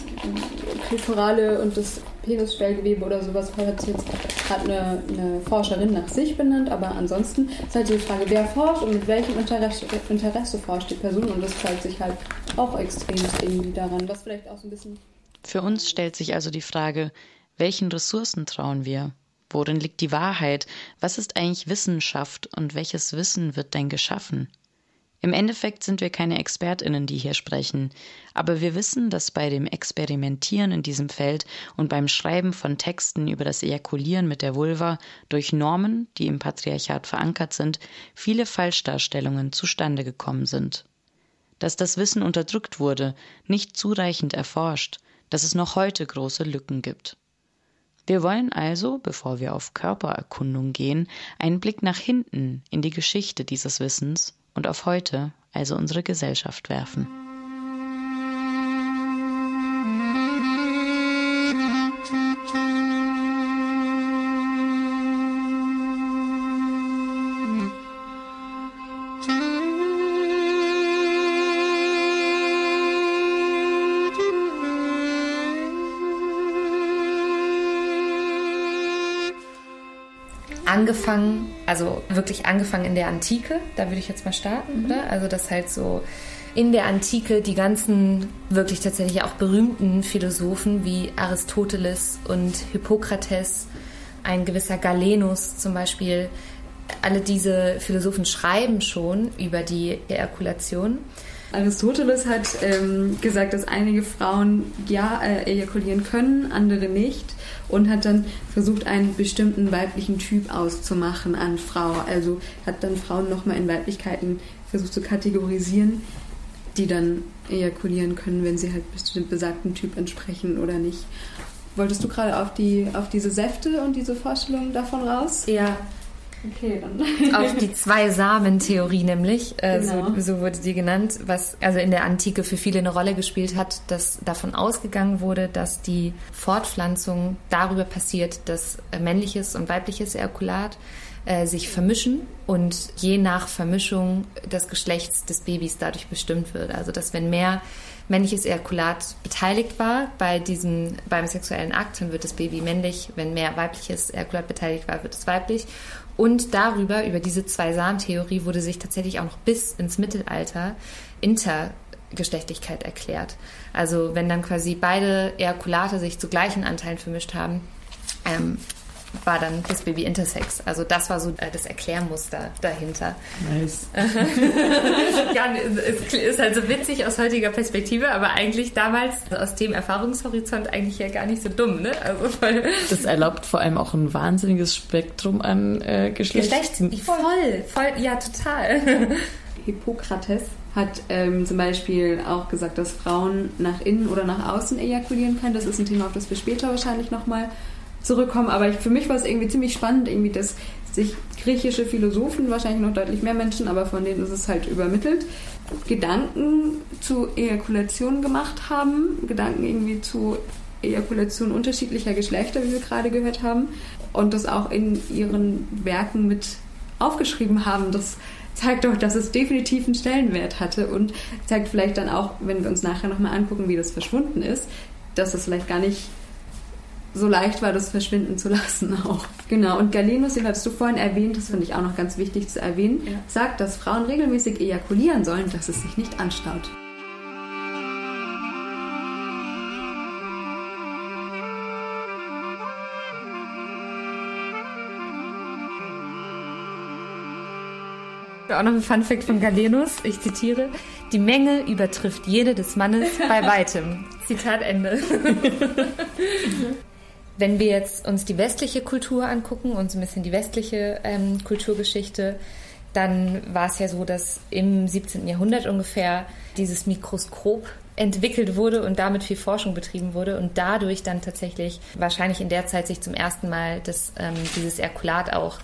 klitorale und das Penisschwellgewebe oder sowas hat jetzt hat eine, eine, Forscherin nach sich benannt, aber ansonsten ist halt die Frage, wer forscht und mit welchem Interesse, Interesse forscht die Person und das zeigt sich halt auch extrem irgendwie daran, was vielleicht auch so ein bisschen. Für uns stellt sich also die Frage, welchen Ressourcen trauen wir? Worin liegt die Wahrheit? Was ist eigentlich Wissenschaft und welches Wissen wird denn geschaffen? Im Endeffekt sind wir keine Expertinnen, die hier sprechen, aber wir wissen, dass bei dem Experimentieren in diesem Feld und beim Schreiben von Texten über das Ejakulieren mit der Vulva durch Normen, die im Patriarchat verankert sind, viele Falschdarstellungen zustande gekommen sind. Dass das Wissen unterdrückt wurde, nicht zureichend erforscht, dass es noch heute große Lücken gibt. Wir wollen also, bevor wir auf Körpererkundung gehen, einen Blick nach hinten in die Geschichte dieses Wissens und auf heute, also unsere Gesellschaft werfen. angefangen, also wirklich angefangen in der Antike, da würde ich jetzt mal starten, mhm. oder? Also das halt so in der Antike die ganzen wirklich tatsächlich auch berühmten Philosophen wie Aristoteles und Hippokrates, ein gewisser Galenus zum Beispiel, alle diese Philosophen schreiben schon über die Ejakulation. Aristoteles hat ähm, gesagt, dass einige Frauen ja äh, ejakulieren können, andere nicht und hat dann versucht, einen bestimmten weiblichen Typ auszumachen an Frau. Also hat dann Frauen nochmal in Weiblichkeiten versucht zu kategorisieren, die dann ejakulieren können, wenn sie halt bestimmt besagten Typ entsprechen oder nicht. Wolltest du gerade auf, die, auf diese Säfte und diese Vorstellungen davon raus? Ja, Okay, dann. Auf die Zwei-Samen-Theorie nämlich, äh, genau. so, so, wurde sie genannt, was also in der Antike für viele eine Rolle gespielt hat, dass davon ausgegangen wurde, dass die Fortpflanzung darüber passiert, dass männliches und weibliches Ejakulat äh, sich vermischen und je nach Vermischung des Geschlechts des Babys dadurch bestimmt wird. Also dass wenn mehr männliches Ejakulat beteiligt war bei diesem, beim sexuellen Akt, dann wird das Baby männlich. Wenn mehr weibliches Ejakulat beteiligt war, wird es weiblich. Und darüber, über diese Zwei-Samen-Theorie, wurde sich tatsächlich auch noch bis ins Mittelalter Intergeschlechtlichkeit erklärt. Also wenn dann quasi beide Ejakulate sich zu gleichen Anteilen vermischt haben, ähm, war dann das Baby intersex. Also das war so äh, das Erklärmuster dahinter. Nice. <laughs> ja, es ist halt so witzig aus heutiger Perspektive, aber eigentlich damals aus dem Erfahrungshorizont eigentlich ja gar nicht so dumm. Ne? Also voll das erlaubt vor allem auch ein wahnsinniges Spektrum an äh, Geschlechts. Geschlechts voll, voll, ja total. <laughs> Hippokrates hat ähm, zum Beispiel auch gesagt, dass Frauen nach innen oder nach außen ejakulieren können. Das ist ein Thema, auf das wir später wahrscheinlich nochmal zurückkommen. Aber ich, für mich war es irgendwie ziemlich spannend, irgendwie, dass sich griechische Philosophen, wahrscheinlich noch deutlich mehr Menschen, aber von denen ist es halt übermittelt, Gedanken zu Ejakulation gemacht haben, Gedanken irgendwie zu Ejakulation unterschiedlicher Geschlechter, wie wir gerade gehört haben, und das auch in ihren Werken mit aufgeschrieben haben. Das zeigt doch, dass es definitiv einen Stellenwert hatte und zeigt vielleicht dann auch, wenn wir uns nachher nochmal angucken, wie das verschwunden ist, dass es vielleicht gar nicht so leicht war, das verschwinden zu lassen <laughs> auch. Genau, und Galenus, den hattest du vorhin erwähnt, das finde ich auch noch ganz wichtig zu erwähnen, ja. sagt, dass Frauen regelmäßig ejakulieren sollen, dass es sich nicht anstaut. Auch noch ein Funfact von Galenus, ich zitiere, die Menge übertrifft jede des Mannes bei <laughs> weitem. Zitat Ende. <laughs> Wenn wir jetzt uns die westliche Kultur angucken, uns ein bisschen die westliche ähm, Kulturgeschichte, dann war es ja so, dass im 17. Jahrhundert ungefähr dieses Mikroskop entwickelt wurde und damit viel Forschung betrieben wurde und dadurch dann tatsächlich wahrscheinlich in der Zeit sich zum ersten Mal das, ähm, dieses Erkulat auch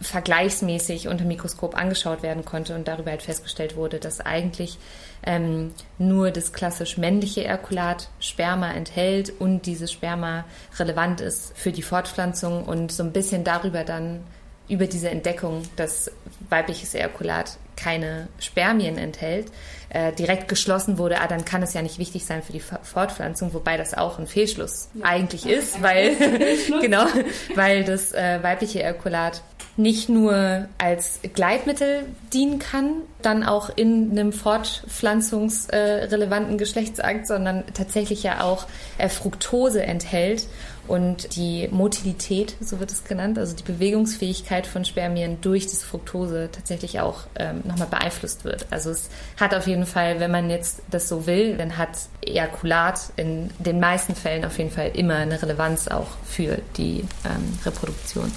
vergleichsmäßig unter Mikroskop angeschaut werden konnte und darüber halt festgestellt wurde, dass eigentlich ähm, nur das klassisch männliche Erkulat Sperma enthält und dieses Sperma relevant ist für die Fortpflanzung und so ein bisschen darüber dann über diese Entdeckung, dass weibliches Ejakulat keine Spermien enthält, äh, direkt geschlossen wurde, ah, dann kann es ja nicht wichtig sein für die Fortpflanzung, wobei das auch ein Fehlschluss ja. eigentlich ist, weil <laughs> <laughs> genau, weil das äh, weibliche Ejakulat nicht nur als Gleitmittel dienen kann, dann auch in einem fortpflanzungsrelevanten Geschlechtsakt, sondern tatsächlich ja auch äh, Fructose enthält und die Motilität, so wird es genannt, also die Bewegungsfähigkeit von Spermien durch das Fructose tatsächlich auch ähm, nochmal beeinflusst wird. Also es hat auf jeden Fall, wenn man jetzt das so will, dann hat Ejakulat in den meisten Fällen auf jeden Fall immer eine Relevanz auch für die ähm, Reproduktion.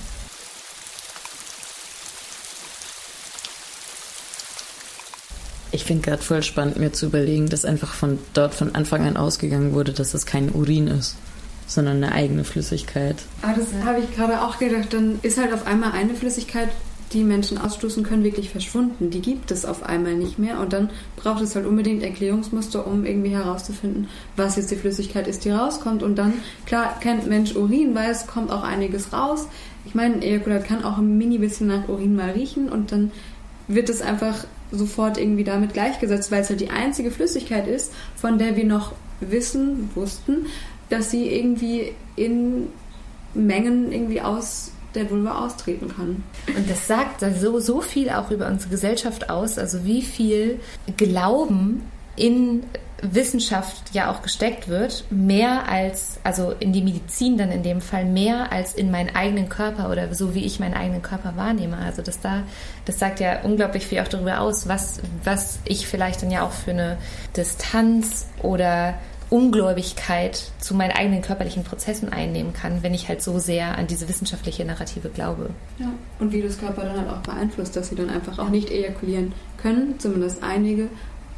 Ich finde gerade voll spannend, mir zu überlegen, dass einfach von dort von Anfang an ausgegangen wurde, dass es kein Urin ist sondern eine eigene Flüssigkeit. Ah, das habe ich gerade auch gedacht. Dann ist halt auf einmal eine Flüssigkeit, die Menschen ausstoßen können, wirklich verschwunden. Die gibt es auf einmal nicht mehr. Und dann braucht es halt unbedingt Erklärungsmuster, um irgendwie herauszufinden, was jetzt die Flüssigkeit ist, die rauskommt. Und dann, klar, kennt Mensch Urin, weil es kommt auch einiges raus. Ich meine, Ejakulat kann auch ein mini bisschen nach Urin mal riechen und dann wird es einfach sofort irgendwie damit gleichgesetzt, weil es halt die einzige Flüssigkeit ist, von der wir noch wissen, wussten, dass sie irgendwie in Mengen irgendwie aus der Vulva austreten kann. Und das sagt so, so viel auch über unsere Gesellschaft aus, also wie viel Glauben in Wissenschaft ja auch gesteckt wird, mehr als, also in die Medizin dann in dem Fall, mehr als in meinen eigenen Körper oder so wie ich meinen eigenen Körper wahrnehme. Also das da, das sagt ja unglaublich viel auch darüber aus, was, was ich vielleicht dann ja auch für eine Distanz oder Ungläubigkeit zu meinen eigenen körperlichen Prozessen einnehmen kann, wenn ich halt so sehr an diese wissenschaftliche Narrative glaube. Ja, und wie das Körper dann halt auch beeinflusst, dass sie dann einfach auch nicht ejakulieren können, zumindest einige,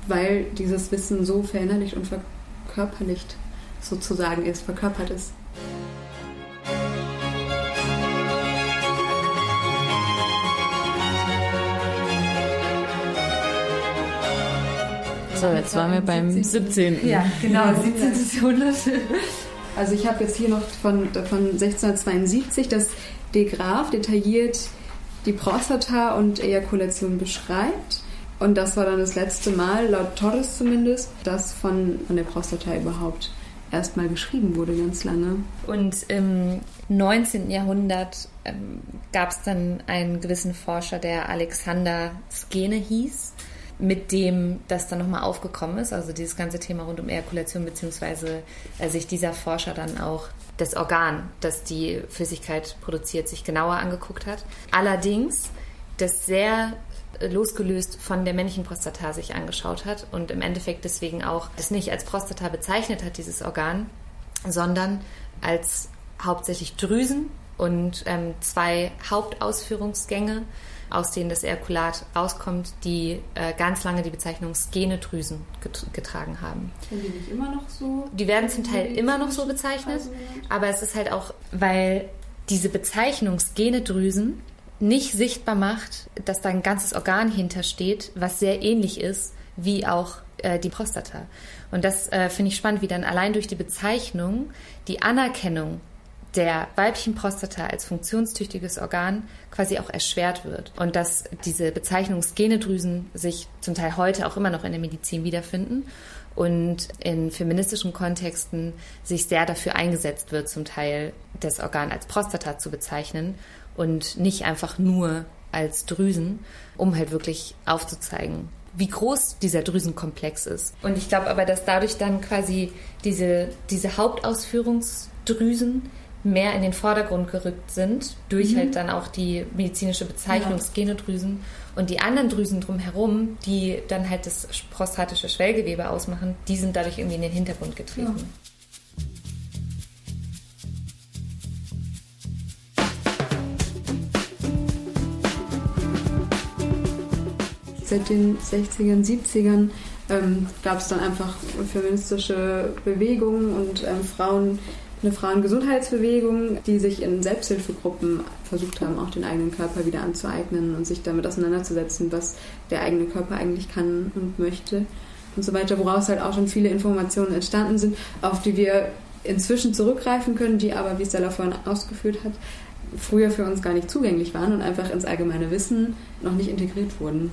weil dieses Wissen so verinnerlicht und verkörperlicht sozusagen ist, verkörpert ist. So, jetzt waren wir beim 17. Ja, genau, 17. Jahrhundert. Also ich habe jetzt hier noch von, von 1672, dass De Graaf detailliert die Prostata und Ejakulation beschreibt. Und das war dann das letzte Mal, laut Torres zumindest, dass von, von der Prostata überhaupt erstmal geschrieben wurde, ganz lange. Und im 19. Jahrhundert ähm, gab es dann einen gewissen Forscher, der Alexander Skene hieß mit dem das dann nochmal aufgekommen ist, also dieses ganze Thema rund um Ejakulation, beziehungsweise äh, sich dieser Forscher dann auch das Organ, das die Flüssigkeit produziert, sich genauer angeguckt hat. Allerdings das sehr losgelöst von der männlichen Prostata sich angeschaut hat und im Endeffekt deswegen auch das nicht als Prostata bezeichnet hat, dieses Organ, sondern als hauptsächlich Drüsen und ähm, zwei Hauptausführungsgänge aus denen das Ejakulat rauskommt, die äh, ganz lange die Bezeichnung Skenedrüsen get getragen haben. Sind die nicht immer noch so? Die werden zum Teil immer noch so bezeichnet, aber es ist halt auch, weil diese Bezeichnung Skenedrüsen nicht sichtbar macht, dass da ein ganzes Organ hintersteht, was sehr ähnlich ist wie auch äh, die Prostata. Und das äh, finde ich spannend, wie dann allein durch die Bezeichnung die Anerkennung der weiblichen Prostata als funktionstüchtiges Organ quasi auch erschwert wird. Und dass diese Bezeichnung Skenedrüsen sich zum Teil heute auch immer noch in der Medizin wiederfinden und in feministischen Kontexten sich sehr dafür eingesetzt wird, zum Teil das Organ als Prostata zu bezeichnen und nicht einfach nur als Drüsen, um halt wirklich aufzuzeigen, wie groß dieser Drüsenkomplex ist. Und ich glaube aber, dass dadurch dann quasi diese, diese Hauptausführungsdrüsen mehr in den Vordergrund gerückt sind, durch mhm. halt dann auch die medizinische Bezeichnung. Genodrüsen. Und die anderen Drüsen drumherum, die dann halt das prostatische Schwellgewebe ausmachen, die sind dadurch irgendwie in den Hintergrund getreten. Ja. Seit den 60ern, 70ern ähm, gab es dann einfach feministische Bewegungen und ähm, Frauen, eine Frauengesundheitsbewegung, die sich in Selbsthilfegruppen versucht haben, auch den eigenen Körper wieder anzueignen und sich damit auseinanderzusetzen, was der eigene Körper eigentlich kann und möchte und so weiter, woraus halt auch schon viele Informationen entstanden sind, auf die wir inzwischen zurückgreifen können, die aber, wie Stella vorhin ausgeführt hat, früher für uns gar nicht zugänglich waren und einfach ins allgemeine Wissen noch nicht integriert wurden.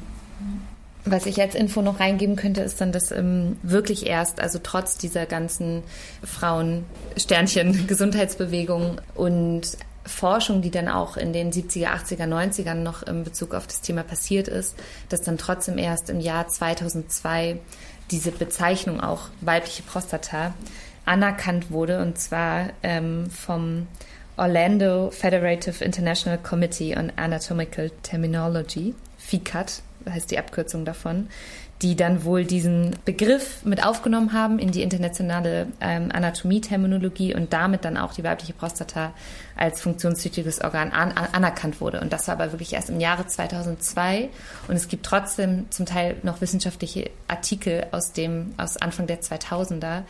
Was ich als Info noch reingeben könnte, ist dann, dass ähm, wirklich erst, also trotz dieser ganzen Frauen-Sternchen-Gesundheitsbewegung und Forschung, die dann auch in den 70er, 80er, 90ern noch in Bezug auf das Thema passiert ist, dass dann trotzdem erst im Jahr 2002 diese Bezeichnung auch weibliche Prostata anerkannt wurde. Und zwar ähm, vom Orlando Federative International Committee on Anatomical Terminology, FICAT, heißt die Abkürzung davon, die dann wohl diesen Begriff mit aufgenommen haben in die internationale ähm, Anatomie-Terminologie und damit dann auch die weibliche Prostata als funktionstüchtiges Organ an, an, anerkannt wurde. Und das war aber wirklich erst im Jahre 2002. Und es gibt trotzdem zum Teil noch wissenschaftliche Artikel aus dem aus Anfang der 2000er,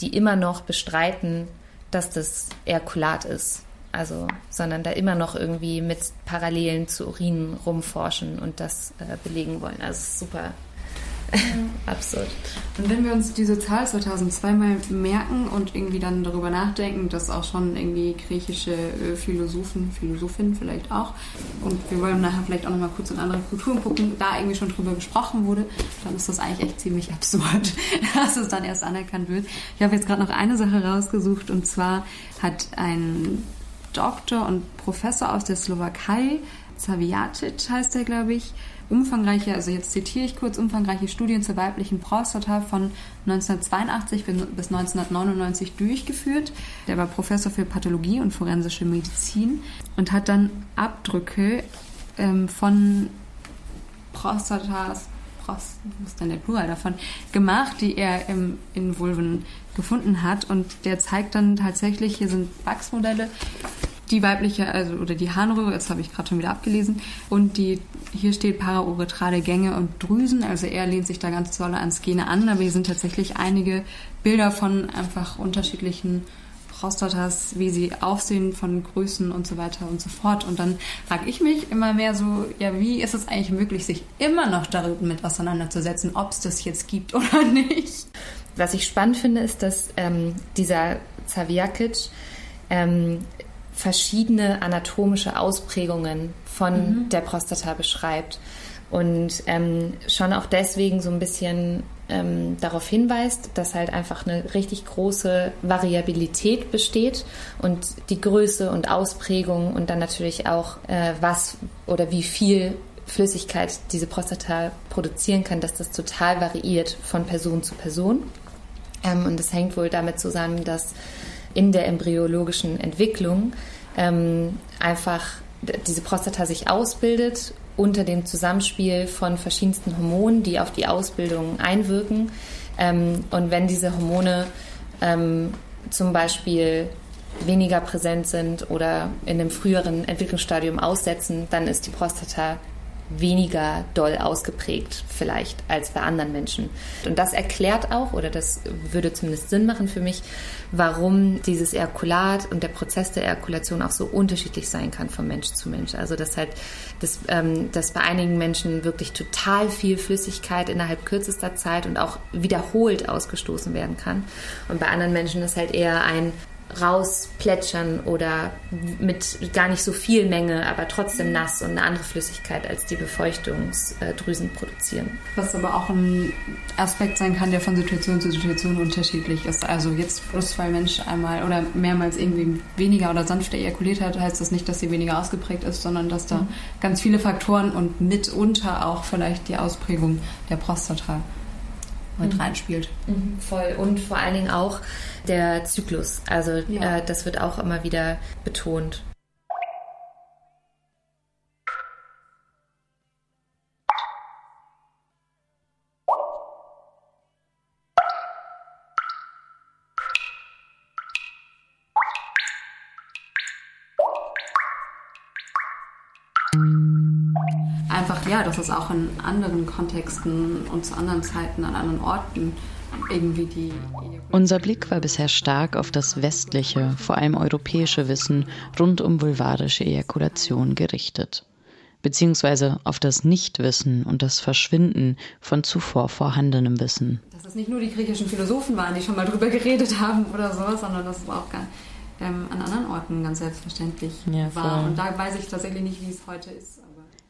die immer noch bestreiten, dass das Ejakulat ist. Also, sondern da immer noch irgendwie mit Parallelen zu Urin rumforschen und das äh, belegen wollen. Also super <laughs> absurd. Und wenn wir uns diese Zahl 2002 mal merken und irgendwie dann darüber nachdenken, dass auch schon irgendwie griechische äh, Philosophen, Philosophinnen vielleicht auch, und wir wollen nachher vielleicht auch nochmal kurz in andere Kulturen gucken, da irgendwie schon drüber gesprochen wurde, dann ist das eigentlich echt ziemlich absurd, <laughs> dass es dann erst anerkannt wird. Ich habe jetzt gerade noch eine Sache rausgesucht und zwar hat ein Doktor und Professor aus der Slowakei, Zaviatic heißt er, glaube ich, umfangreiche, also jetzt zitiere ich kurz, umfangreiche Studien zur weiblichen Prostata von 1982 bis 1999 durchgeführt. Der war Professor für Pathologie und forensische Medizin und hat dann Abdrücke ähm, von Prostatas, Prost, was ist denn der Plural davon, gemacht, die er im, in Vulven gefunden hat. Und der zeigt dann tatsächlich, hier sind Wachsmodelle, die weibliche, also oder die Harnröhre, jetzt habe ich gerade schon wieder abgelesen, und die hier steht parauretrale Gänge und Drüsen, also er lehnt sich da ganz doll ans Gene an, aber hier sind tatsächlich einige Bilder von einfach unterschiedlichen Prostatas, wie sie aussehen, von Größen und so weiter und so fort. Und dann frage ich mich immer mehr so, ja, wie ist es eigentlich möglich, sich immer noch damit auseinanderzusetzen, ob es das jetzt gibt oder <laughs> nicht? Was ich spannend finde, ist, dass ähm, dieser Zaviakic ähm, verschiedene anatomische Ausprägungen von mhm. der Prostata beschreibt und ähm, schon auch deswegen so ein bisschen ähm, darauf hinweist, dass halt einfach eine richtig große Variabilität besteht und die Größe und Ausprägung und dann natürlich auch äh, was oder wie viel Flüssigkeit diese Prostata produzieren kann, dass das total variiert von Person zu Person. Ähm, und das hängt wohl damit zusammen, dass in der embryologischen Entwicklung ähm, einfach diese Prostata sich ausbildet unter dem Zusammenspiel von verschiedensten Hormonen, die auf die Ausbildung einwirken. Ähm, und wenn diese Hormone ähm, zum Beispiel weniger präsent sind oder in einem früheren Entwicklungsstadium aussetzen, dann ist die Prostata weniger doll ausgeprägt vielleicht als bei anderen Menschen. Und das erklärt auch, oder das würde zumindest Sinn machen für mich, warum dieses Ejakulat und der Prozess der Ejakulation auch so unterschiedlich sein kann von Mensch zu Mensch. Also dass halt, dass, ähm, dass bei einigen Menschen wirklich total viel Flüssigkeit innerhalb kürzester Zeit und auch wiederholt ausgestoßen werden kann. Und bei anderen Menschen ist halt eher ein rausplätschern oder mit gar nicht so viel Menge, aber trotzdem nass und eine andere Flüssigkeit als die Befeuchtungsdrüsen produzieren. Was aber auch ein Aspekt sein kann, der von Situation zu Situation unterschiedlich ist. Also jetzt bloß weil Mensch einmal oder mehrmals irgendwie weniger oder sanfter ejakuliert hat, heißt das nicht, dass sie weniger ausgeprägt ist, sondern dass da mhm. ganz viele Faktoren und mitunter auch vielleicht die Ausprägung der Prostata mit mhm. reinspielt. Mhm, voll. Und vor allen Dingen auch der Zyklus. Also ja. äh, das wird auch immer wieder betont. Einfach, ja, dass es auch in anderen Kontexten und zu anderen Zeiten, an anderen Orten irgendwie die. Unser Blick war bisher stark auf das westliche, vor allem europäische Wissen rund um vulvarische Ejakulation gerichtet. Beziehungsweise auf das Nichtwissen und das Verschwinden von zuvor vorhandenem Wissen. Dass es nicht nur die griechischen Philosophen waren, die schon mal drüber geredet haben oder so, sondern dass es auch gar, ähm, an anderen Orten ganz selbstverständlich Ja, war. Und da weiß ich tatsächlich nicht, wie es heute ist.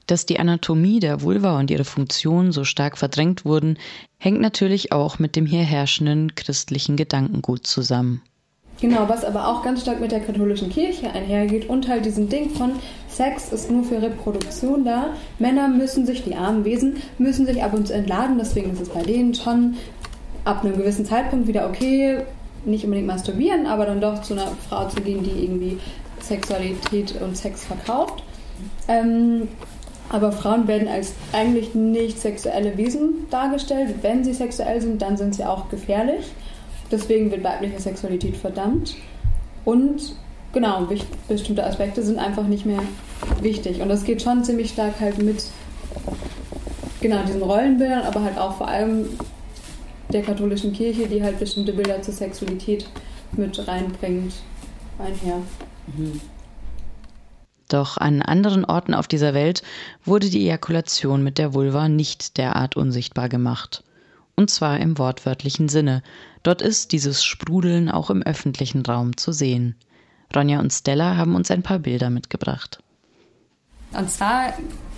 Dass die Anatomie der Vulva und ihre Funktion so stark verdrängt wurden, hängt natürlich auch mit dem hier herrschenden christlichen Gedankengut zusammen. Genau, was aber auch ganz stark mit der katholischen Kirche einhergeht und halt diesem Ding von Sex ist nur für Reproduktion da. Männer müssen sich, die armen Wesen, müssen sich ab und zu entladen, deswegen ist es bei denen schon ab einem gewissen Zeitpunkt wieder okay, nicht unbedingt masturbieren, aber dann doch zu einer Frau zu gehen, die irgendwie Sexualität und Sex verkauft. Ähm, aber Frauen werden als eigentlich nicht sexuelle Wesen dargestellt. Wenn sie sexuell sind, dann sind sie auch gefährlich. Deswegen wird weibliche Sexualität verdammt. Und genau, bestimmte Aspekte sind einfach nicht mehr wichtig. Und das geht schon ziemlich stark halt mit genau diesen Rollenbildern, aber halt auch vor allem der katholischen Kirche, die halt bestimmte Bilder zur Sexualität mit reinbringt, einher. Doch an anderen Orten auf dieser Welt wurde die Ejakulation mit der Vulva nicht derart unsichtbar gemacht. Und zwar im wortwörtlichen Sinne. Dort ist dieses Sprudeln auch im öffentlichen Raum zu sehen. Ronja und Stella haben uns ein paar Bilder mitgebracht. Und zwar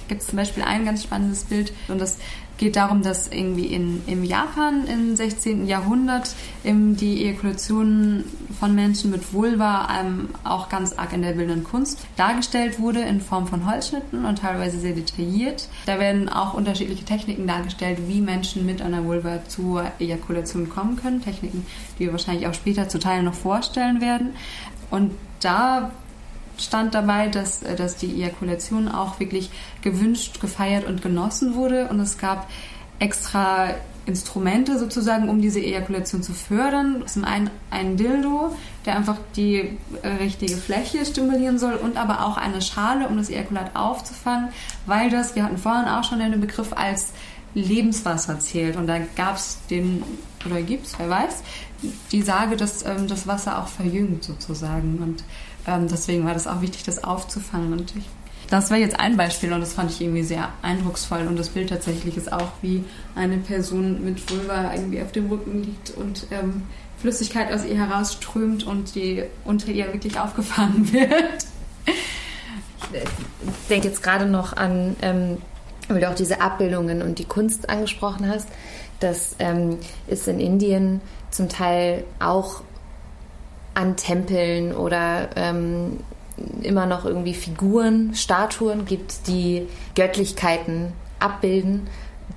gibt es zum Beispiel ein ganz spannendes Bild und das geht darum, dass irgendwie in, im Japan im 16. Jahrhundert die Ejakulation von Menschen mit Vulva ähm, auch ganz arg in der bildenden Kunst dargestellt wurde in Form von Holzschnitten und teilweise sehr detailliert. Da werden auch unterschiedliche Techniken dargestellt, wie Menschen mit einer Vulva zur Ejakulation kommen können. Techniken, die wir wahrscheinlich auch später zu Teilen noch vorstellen werden. Und da stand dabei, dass, äh, dass die Ejakulation auch wirklich gewünscht, gefeiert und genossen wurde. Und es gab extra Instrumente sozusagen, um diese Ejakulation zu fördern. Zum einen ein Dildo, der einfach die äh, richtige Fläche stimulieren soll und aber auch eine Schale, um das Ejakulat aufzufangen, weil das, wir hatten vorhin auch schon den Begriff als Lebenswasser zählt. Und da gab es den, oder gibt es, wer weiß, die Sage, dass ähm, das Wasser auch verjüngt sozusagen. Und ähm, deswegen war das auch wichtig, das aufzufangen. Und ich, das war jetzt ein Beispiel und das fand ich irgendwie sehr eindrucksvoll. Und das Bild tatsächlich ist auch, wie eine Person mit Vulva irgendwie auf dem Rücken liegt und ähm, Flüssigkeit aus ihr herausströmt und die unter ihr wirklich aufgefangen <laughs> wird. Ich denke jetzt gerade noch an, ähm, weil du auch diese Abbildungen und die Kunst angesprochen hast. Das ähm, ist in Indien zum Teil auch an Tempeln oder ähm, immer noch irgendwie Figuren, Statuen gibt, die Göttlichkeiten abbilden,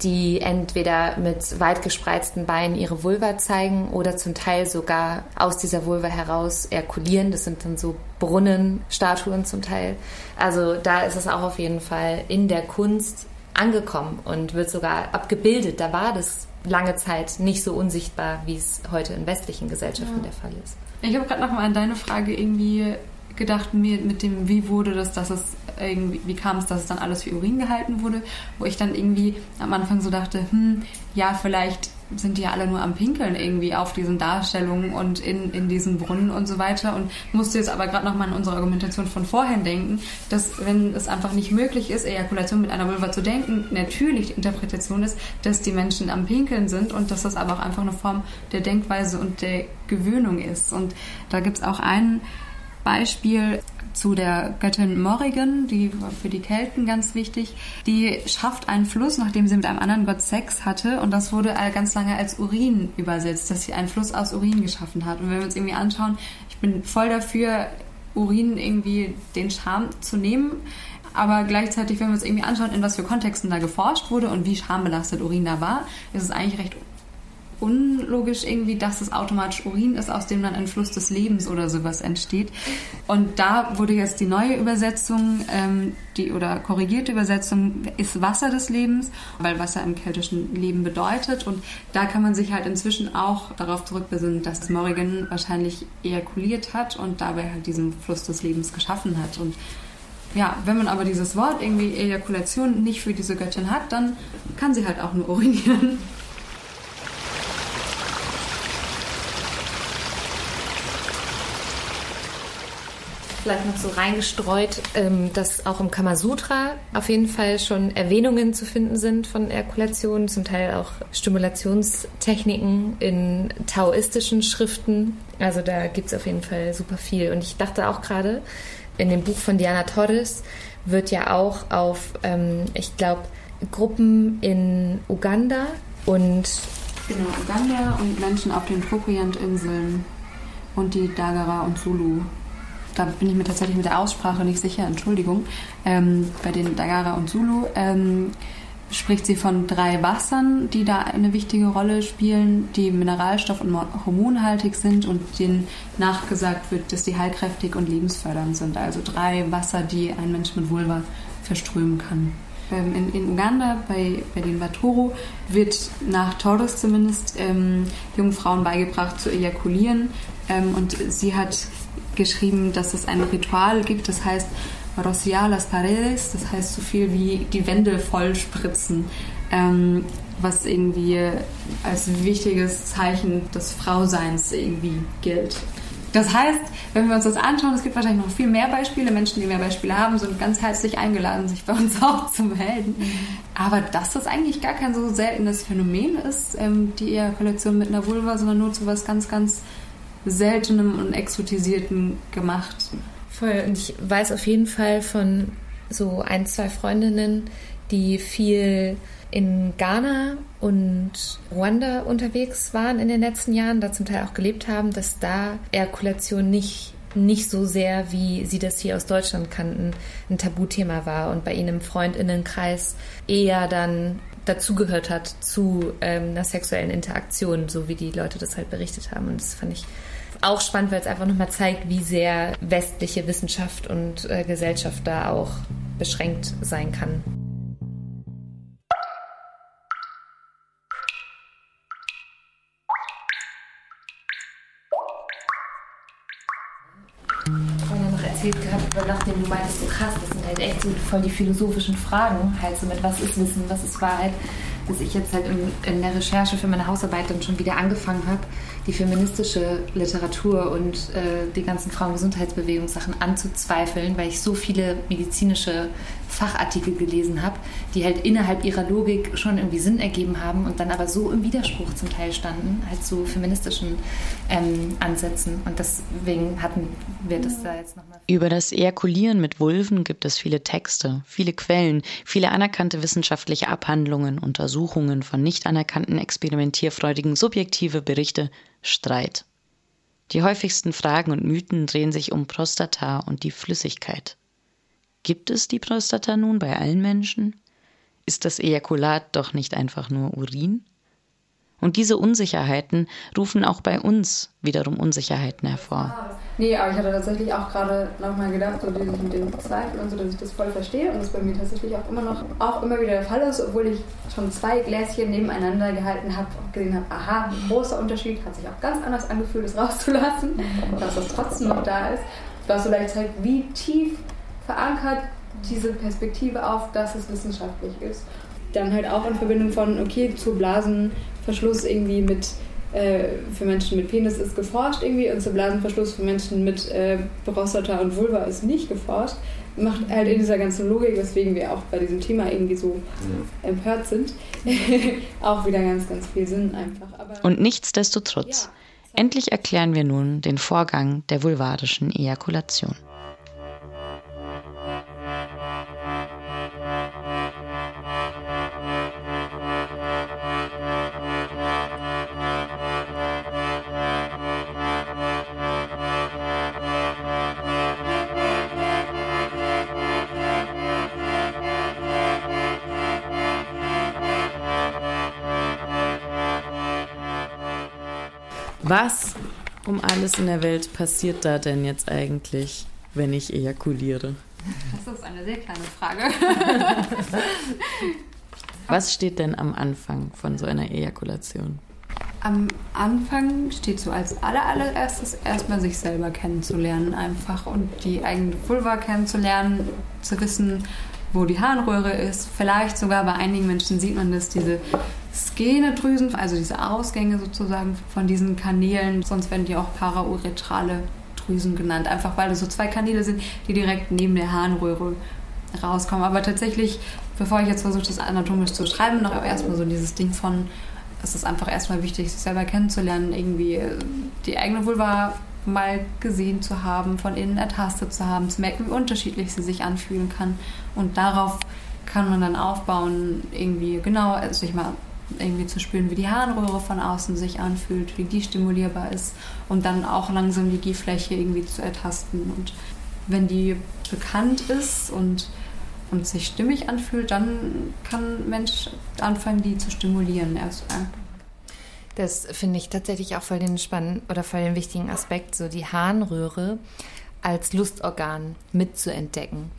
die entweder mit weit gespreizten Beinen ihre Vulva zeigen oder zum Teil sogar aus dieser Vulva heraus erkulieren. Das sind dann so Brunnenstatuen zum Teil. Also da ist es auch auf jeden Fall in der Kunst angekommen und wird sogar abgebildet. Da war das lange Zeit nicht so unsichtbar, wie es heute in westlichen Gesellschaften Ja. der Fall ist. Ich habe gerade noch mal an deine Frage irgendwie gedacht, mir mit dem, wie wurde das, dass es irgendwie, wie kam es, dass es dann alles für Urin gehalten wurde, wo ich dann irgendwie am Anfang so dachte, hm, ja, vielleicht sind die ja alle nur am Pinkeln irgendwie auf diesen Darstellungen und in, in diesen Brunnen und so weiter und musste jetzt aber gerade noch mal an unsere Argumentation von vorhin denken, dass wenn es einfach nicht möglich ist, Ejakulation mit einer Vulva zu denken, natürlich die Interpretation ist, dass die Menschen am Pinkeln sind und dass das aber auch einfach eine Form der Denkweise und der Gewöhnung ist. Und da gibt es auch ein Beispiel zu der Göttin Morrigan, die war für die Kelten ganz wichtig. Die schafft einen Fluss, nachdem sie mit einem anderen Gott Sex hatte. Und das wurde ganz lange als Urin übersetzt, dass sie einen Fluss aus Urin geschaffen hat. Und wenn wir uns irgendwie anschauen, ich bin voll dafür, Urin irgendwie den Charme zu nehmen. Aber gleichzeitig, wenn wir uns irgendwie anschauen, in was für Kontexten da geforscht wurde und wie schambelastet Urin da war, ist es eigentlich recht unlogisch irgendwie, dass es automatisch Urin ist, aus dem dann ein Fluss des Lebens oder sowas entsteht. Und da wurde jetzt die neue Übersetzung, ähm, die oder korrigierte Übersetzung ist Wasser des Lebens, weil Wasser im keltischen Leben bedeutet. Und da kann man sich halt inzwischen auch darauf zurückbesinnen, dass Morrigan wahrscheinlich ejakuliert hat und dabei halt diesen Fluss des Lebens geschaffen hat. Und ja, wenn man aber dieses Wort irgendwie Ejakulation nicht für diese Göttin hat, dann kann sie halt auch nur urinieren. Vielleicht noch so reingestreut, ähm, dass auch im Kamasutra auf jeden Fall schon Erwähnungen zu finden sind von Erkulation, zum Teil auch Stimulationstechniken in taoistischen Schriften. Also da gibt es auf jeden Fall super viel. Und ich dachte auch gerade, in dem Buch von Diana Torres wird ja auch auf, ähm, ich glaube, Gruppen in Uganda und Genau, Uganda und Menschen auf den Propriant-Inseln und die Dagara und Zulu. Da bin ich mir tatsächlich mit der Aussprache nicht sicher, Entschuldigung. Ähm, bei den Dagara und Zulu ähm, spricht sie von drei Wassern, die da eine wichtige Rolle spielen, die mineralstoff- und hormonhaltig sind und denen nachgesagt wird, dass sie heilkräftig und lebensfördernd sind. Also drei Wasser, die ein Mensch mit Vulva verströmen kann. Ähm, in, in, Uganda, bei, bei den Watoro, wird nach Torres zumindest ähm, jungen Frauen beigebracht zu ejakulieren. Ähm, und sie hat geschrieben, dass es ein Ritual gibt, das heißt Rociar las paredes, das heißt so viel wie die Wände voll spritzen, ähm, was irgendwie als wichtiges Zeichen des Frauseins irgendwie gilt. Das heißt, wenn wir uns das anschauen, es gibt wahrscheinlich noch viel mehr Beispiele. Menschen, die mehr Beispiele haben, sind ganz herzlich eingeladen, sich bei uns <laughs> auch zu melden. Mhm. Aber dass das eigentlich gar kein so seltenes Phänomen ist, ähm, die Ejakulation mit einer Vulva, sondern nur zu was ganz, ganz Seltenem und Exotisierten gemacht. Voll. Und ich weiß auf jeden Fall von so ein, zwei Freundinnen, die viel in Ghana und Ruanda unterwegs waren in den letzten Jahren, da zum Teil auch gelebt haben, dass da Erkulation nicht nicht so sehr, wie sie das hier aus Deutschland kannten, ein Tabuthema war und bei ihnen im Freundinnenkreis eher dann dazugehört hat zu ähm, einer sexuellen Interaktion, so wie die Leute das halt berichtet haben. Und das fand ich auch spannend, weil es einfach nochmal zeigt, wie sehr westliche Wissenschaft und äh, Gesellschaft da auch beschränkt sein kann. erzählt gehabt, nachdem du meintest, so krass, das sind halt echt so voll die philosophischen Fragen, halt so mit was ist Wissen, was ist Wahrheit, dass ich jetzt halt in, in der Recherche für meine Hausarbeit dann schon wieder angefangen habe, die feministische Literatur und äh, die ganzen Frauengesundheitsbewegungssachen anzuzweifeln, weil ich so viele medizinische Fachartikel gelesen habe, die halt innerhalb ihrer Logik schon irgendwie Sinn ergeben haben und dann aber so im Widerspruch zum Teil standen, halt so feministischen ähm, Ansätzen. Und deswegen hatten wir das da jetzt nochmal. Über das Ejakulieren mit Vulven gibt es viele Texte, viele Quellen, viele anerkannte wissenschaftliche Abhandlungen, Untersuchungen von nicht anerkannten experimentierfreudigen subjektive Berichte, Streit. Die häufigsten Fragen und Mythen drehen sich um Prostata und die Flüssigkeit. Gibt es die Prostata nun bei allen Menschen? Ist das Ejakulat doch nicht einfach nur Urin? Und diese Unsicherheiten rufen auch bei uns wiederum Unsicherheiten hervor. Nee, aber ich hatte tatsächlich auch gerade nochmal gedacht, so dieses mit dem Zweifel und so, dass ich das voll verstehe und das bei mir tatsächlich auch immer noch, auch immer wieder der Fall ist, obwohl ich schon zwei Gläschen nebeneinander gehalten habe und gesehen habe, aha, großer Unterschied, hat sich auch ganz anders angefühlt, es rauszulassen, dass das trotzdem noch da ist. Was vielleicht zeigt, wie tief verankert diese Perspektive auf, dass es wissenschaftlich ist. Dann halt auch in Verbindung von, okay, zu Blasenverschluss irgendwie mit äh, für Menschen mit Penis ist geforscht irgendwie und zu Blasenverschluss für Menschen mit äh, Prostata und Vulva ist nicht geforscht. Macht halt in dieser ganzen Logik, weswegen wir auch bei diesem Thema irgendwie so ja. empört sind, <laughs> auch wieder ganz, ganz viel Sinn einfach. Aber und nichtsdestotrotz, ja. endlich erklären wir nun den Vorgang der vulvarischen Ejakulation. Um alles in der Welt passiert da denn jetzt eigentlich, wenn ich ejakuliere? Das ist eine sehr kleine Frage. <laughs> Was steht denn am Anfang von so einer Ejakulation? Am Anfang steht so als allererstes erstmal sich selber kennenzulernen einfach und die eigene Vulva kennenzulernen, zu wissen, wo die Harnröhre ist. Vielleicht sogar bei einigen Menschen sieht man das, diese Skenedrüsen, also diese Ausgänge sozusagen von diesen Kanälen, sonst werden die auch parauretrale Luftröhresdrüsen genannt, einfach weil das so zwei Kanäle sind, die direkt neben der Harnröhre rauskommen. Aber tatsächlich, bevor ich jetzt versuche, das anatomisch zu schreiben, noch erstmal so dieses Ding von, es ist einfach erstmal wichtig, sich selber kennenzulernen, irgendwie die eigene Vulva mal gesehen zu haben, von innen ertastet zu haben, zu merken, wie unterschiedlich sie sich anfühlen kann. Und darauf kann man dann aufbauen, irgendwie genau also sich mal irgendwie zu spüren, wie die Harnröhre von außen sich anfühlt, wie die stimulierbar ist und dann auch langsam die G-Fläche irgendwie zu ertasten. Und wenn die bekannt ist und, und sich stimmig anfühlt, dann kann ein Mensch anfangen, die zu stimulieren erstmal. Das finde ich tatsächlich auch voll den spannenden oder voll den wichtigen Aspekt, so die Harnröhre als Lustorgan mitzuentdecken.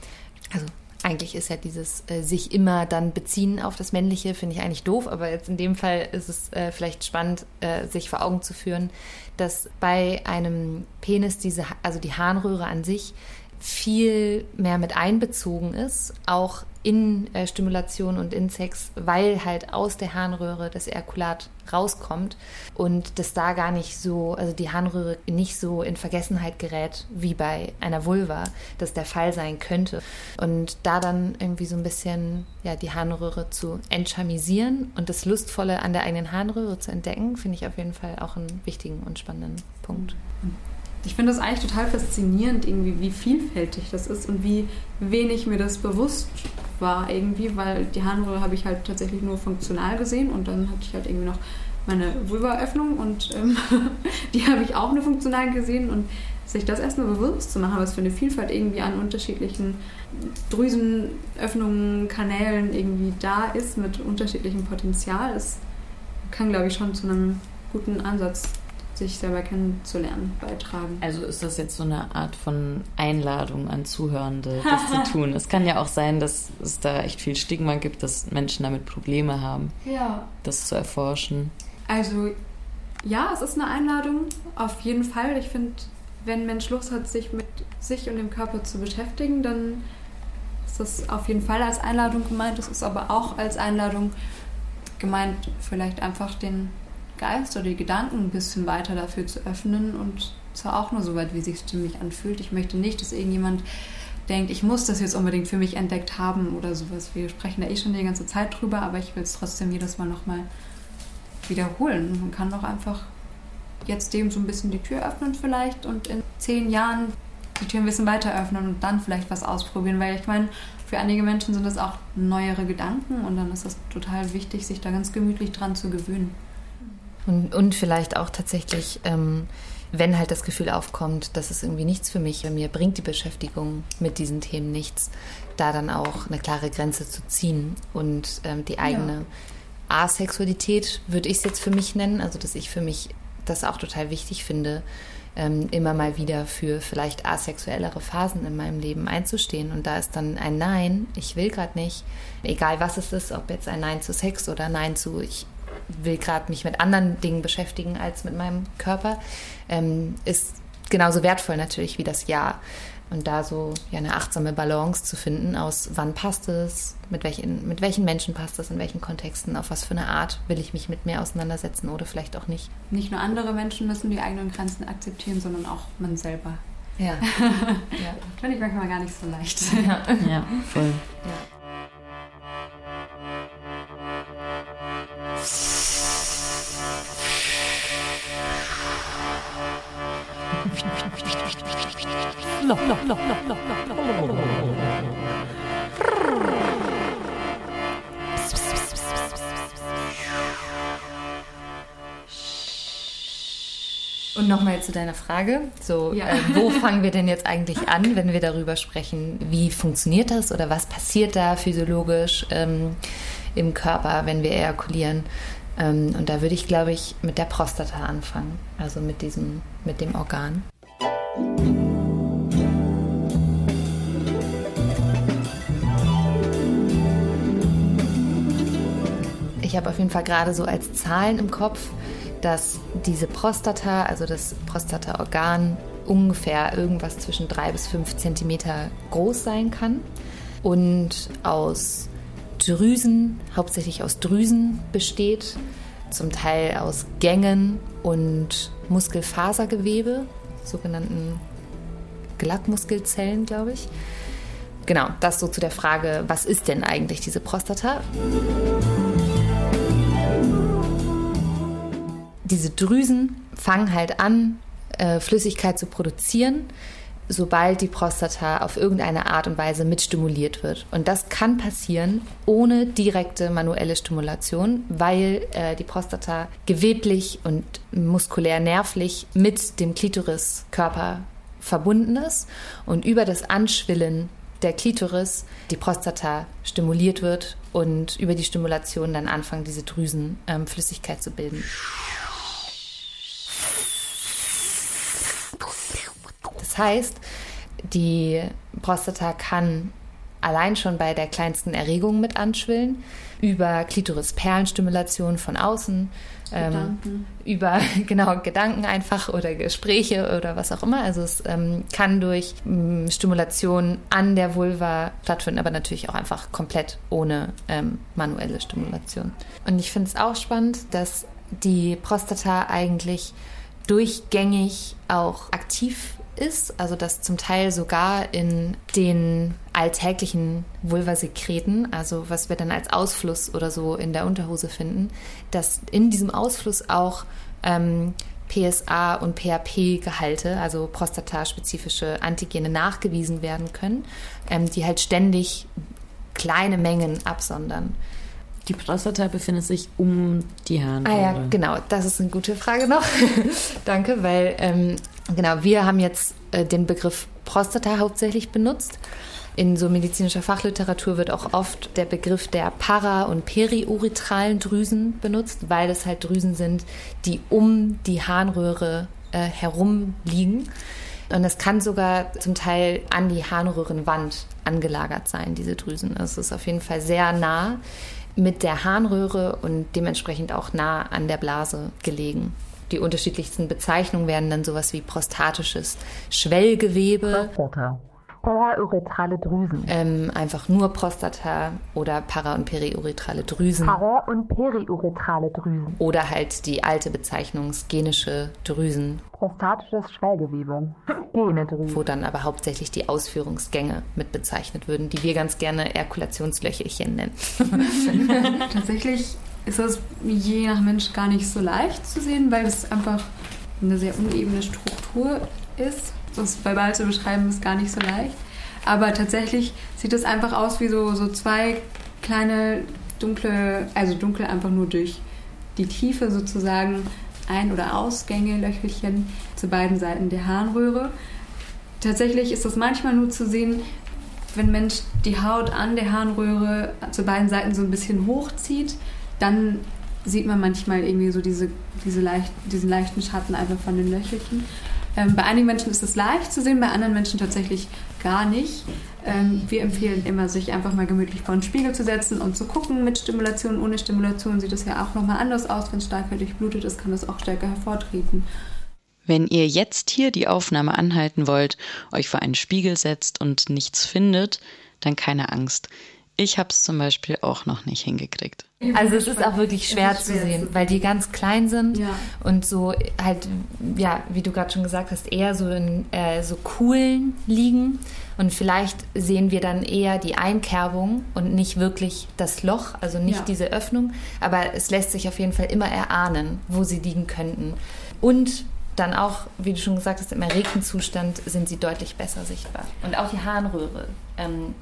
Also eigentlich ist ja dieses äh, sich immer dann beziehen auf das Männliche, finde ich eigentlich doof, aber jetzt in dem Fall ist es äh, vielleicht spannend, äh, sich vor Augen zu führen, dass bei einem Penis diese, also die Harnröhre an sich viel mehr mit einbezogen ist, auch in äh, Stimulation und in Sex, weil halt aus der Harnröhre das Ejakulat rauskommt und das da gar nicht so, also die Harnröhre nicht so in Vergessenheit gerät wie bei einer Vulva, das der Fall sein könnte. Und da dann irgendwie so ein bisschen ja, die Harnröhre zu entchamisieren und das Lustvolle an der eigenen Harnröhre zu entdecken, finde ich auf jeden Fall auch einen wichtigen und spannenden Punkt. Mhm ich finde das eigentlich total faszinierend, irgendwie, wie vielfältig das ist und wie wenig mir das bewusst war irgendwie, weil die Harnröhre habe ich halt tatsächlich nur funktional gesehen und dann hatte ich halt irgendwie noch meine Vulvaöffnung und ähm, <laughs> die habe ich auch nur funktional gesehen und sich das erstmal bewusst zu machen, was für eine Vielfalt irgendwie an unterschiedlichen Drüsenöffnungen, Kanälen irgendwie da ist mit unterschiedlichem Potenzial, das kann, glaube ich, schon zu einem guten Ansatz sich selber kennenzulernen, beitragen. Also ist das jetzt so eine Art von Einladung an Zuhörende, <laughs> das zu tun? Es kann ja auch sein, dass es da echt viel Stigma gibt, dass Menschen damit Probleme haben, ja. das zu erforschen. Also ja, es ist eine Einladung, auf jeden Fall. Ich finde, wenn ein Mensch Lust hat, sich mit sich und dem Körper zu beschäftigen, dann ist das auf jeden Fall als Einladung gemeint. Es ist aber auch als Einladung gemeint, vielleicht einfach den Geist oder die Gedanken ein bisschen weiter dafür zu öffnen und zwar auch nur so weit, wie sich stimmig anfühlt. Ich möchte nicht, dass irgendjemand denkt, ich muss das jetzt unbedingt für mich entdeckt haben oder sowas. Wir sprechen da eh schon die ganze Zeit drüber, aber ich will es trotzdem jedes Mal nochmal wiederholen. Man kann doch einfach jetzt dem so ein bisschen die Tür öffnen vielleicht und in zehn Jahren die Tür ein bisschen weiter öffnen und dann vielleicht was ausprobieren, weil ich meine, für einige Menschen sind das auch neuere Gedanken und dann ist es total wichtig, sich da ganz gemütlich dran zu gewöhnen. Und, und vielleicht auch tatsächlich, ähm, wenn halt das Gefühl aufkommt, dass es irgendwie nichts für mich, mir bringt die Beschäftigung mit diesen Themen nichts, da dann auch eine klare Grenze zu ziehen und ähm, die eigene ja. Asexualität, würde ich es jetzt für mich nennen, also dass ich für mich das auch total wichtig finde, ähm, immer mal wieder für vielleicht asexuellere Phasen in meinem Leben einzustehen. Und da ist dann ein Nein, ich will gerade nicht, egal was es ist, ob jetzt ein Nein zu Sex oder Nein zu, ich will gerade mich mit anderen Dingen beschäftigen als mit meinem Körper, ähm, ist genauso wertvoll natürlich wie das Ja. Und da so ja, eine achtsame Balance zu finden aus wann passt es, mit welchen, mit welchen Menschen passt es, in welchen Kontexten, auf was für eine Art will ich mich mit mir auseinandersetzen oder vielleicht auch nicht. Nicht nur andere Menschen müssen die eigenen Grenzen akzeptieren, sondern auch man selber. Ja. <laughs> ja. Finde ich manchmal gar nicht so leicht. Ja, ja voll. Ja. Und nochmal zu deiner Frage. So, ja. äh, wo fangen wir denn jetzt eigentlich an, wenn wir darüber sprechen, wie funktioniert das oder was passiert da physiologisch ähm, im Körper, wenn wir ejakulieren? Ähm, und da würde ich, glaube ich, mit der Prostata anfangen, also mit diesem, mit dem Organ. Ich habe auf jeden Fall gerade so als Zahlen im Kopf, dass diese Prostata, also das Prostataorgan, ungefähr irgendwas zwischen drei bis fünf Zentimeter groß sein kann und aus Drüsen, hauptsächlich aus Drüsen besteht, zum Teil aus Gängen und Muskelfasergewebe, sogenannten Glattmuskelzellen, glaube ich. Genau, das so zu der Frage, was ist denn eigentlich diese Prostata? Diese Drüsen fangen halt an, äh, Flüssigkeit zu produzieren sobald die Prostata auf irgendeine Art und Weise mitstimuliert wird. Und das kann passieren ohne direkte manuelle Stimulation, weil äh, die Prostata geweblich und muskulär nervlich mit dem Klitoriskörper verbunden ist und über das Anschwillen der Klitoris die Prostata stimuliert wird und über die Stimulation dann anfangen diese Drüsen ähm, Flüssigkeit zu bilden. Das heißt, die Prostata kann allein schon bei der kleinsten Erregung mit anschwillen, über Klitoris-Perlenstimulation von außen, ähm, über <laughs> genau Gedanken einfach oder Gespräche oder was auch immer. Also es ähm, kann durch ähm, Stimulation an der Vulva stattfinden, aber natürlich auch einfach komplett ohne ähm, manuelle Stimulation. Und ich finde es auch spannend, dass die Prostata eigentlich durchgängig auch aktiv ist, also dass zum Teil sogar in den alltäglichen Vulvasekreten, also was wir dann als Ausfluss oder so in der Unterhose finden, dass in diesem Ausfluss auch ähm, PSA und PAP-Gehalte, also prostataspezifische Antigene, nachgewiesen werden können, ähm, die halt ständig kleine Mengen absondern. Die Prostata befindet sich um die Harnröhre. Ah ja, genau. Das ist eine gute Frage noch. <laughs> Danke, weil ähm, genau, wir haben jetzt äh, den Begriff Prostata hauptsächlich benutzt. In so medizinischer Fachliteratur wird auch oft der Begriff der para- und periuretralen Drüsen benutzt, weil es halt Drüsen sind, die um die Harnröhre äh, herum liegen. Und es kann sogar zum Teil an die Harnröhrenwand angelagert sein, diese Drüsen. Es ist auf jeden Fall sehr nah mit der Harnröhre und dementsprechend auch nah an der Blase gelegen. Die unterschiedlichsten Bezeichnungen wären dann sowas wie prostatisches Schwellgewebe. Prostata. Parauretrale Drüsen. Ähm, einfach nur Prostata oder para- und periuretrale Drüsen. Para- und periuretrale Drüsen. Oder halt die alte Bezeichnung skenische Drüsen. Prostatisches Schwellgewebe. Drüsen. Wo dann aber hauptsächlich die Ausführungsgänge mit bezeichnet würden, die wir ganz gerne Erkulationslöchelchen nennen. <laughs> Tatsächlich ist das je nach Mensch gar nicht so leicht zu sehen, weil es einfach eine sehr unebene Struktur ist. Das verbal zu beschreiben ist gar nicht so leicht. Aber tatsächlich sieht es einfach aus wie so, so zwei kleine dunkle, also dunkel einfach nur durch die Tiefe sozusagen Ein- oder Ausgänge, Löchelchen zu beiden Seiten der Harnröhre. Tatsächlich ist das manchmal nur zu sehen, wenn Mensch die Haut an der Harnröhre zu beiden Seiten so ein bisschen hochzieht, dann sieht man manchmal irgendwie so diese, diese leicht, diesen leichten Schatten einfach von den Löchelchen. Ähm, bei einigen Menschen ist es leicht zu sehen, bei anderen Menschen tatsächlich gar nicht. Ähm, wir empfehlen immer, sich einfach mal gemütlich vor den Spiegel zu setzen und zu gucken. Mit Stimulation, ohne Stimulation sieht es ja auch nochmal anders aus. Wenn es stärker durchblutet ist, kann das auch stärker hervortreten. Wenn ihr jetzt hier die Aufnahme anhalten wollt, euch vor einen Spiegel setzt und nichts findet, dann keine Angst. Ich habe es zum Beispiel auch noch nicht hingekriegt. Also es ist auch wirklich schwer, schwer zu sehen, weil die ganz klein sind ja. und so halt, ja, wie du gerade schon gesagt hast, eher so in äh, so Kuhlen liegen. Und vielleicht sehen wir dann eher die Einkerbung und nicht wirklich das Loch, also nicht ja. diese Öffnung. Aber es lässt sich auf jeden Fall immer erahnen, wo sie liegen könnten. Und dann auch, wie du schon gesagt hast, im erregten Zustand sind sie deutlich besser sichtbar. Und auch die Harnröhre ähm,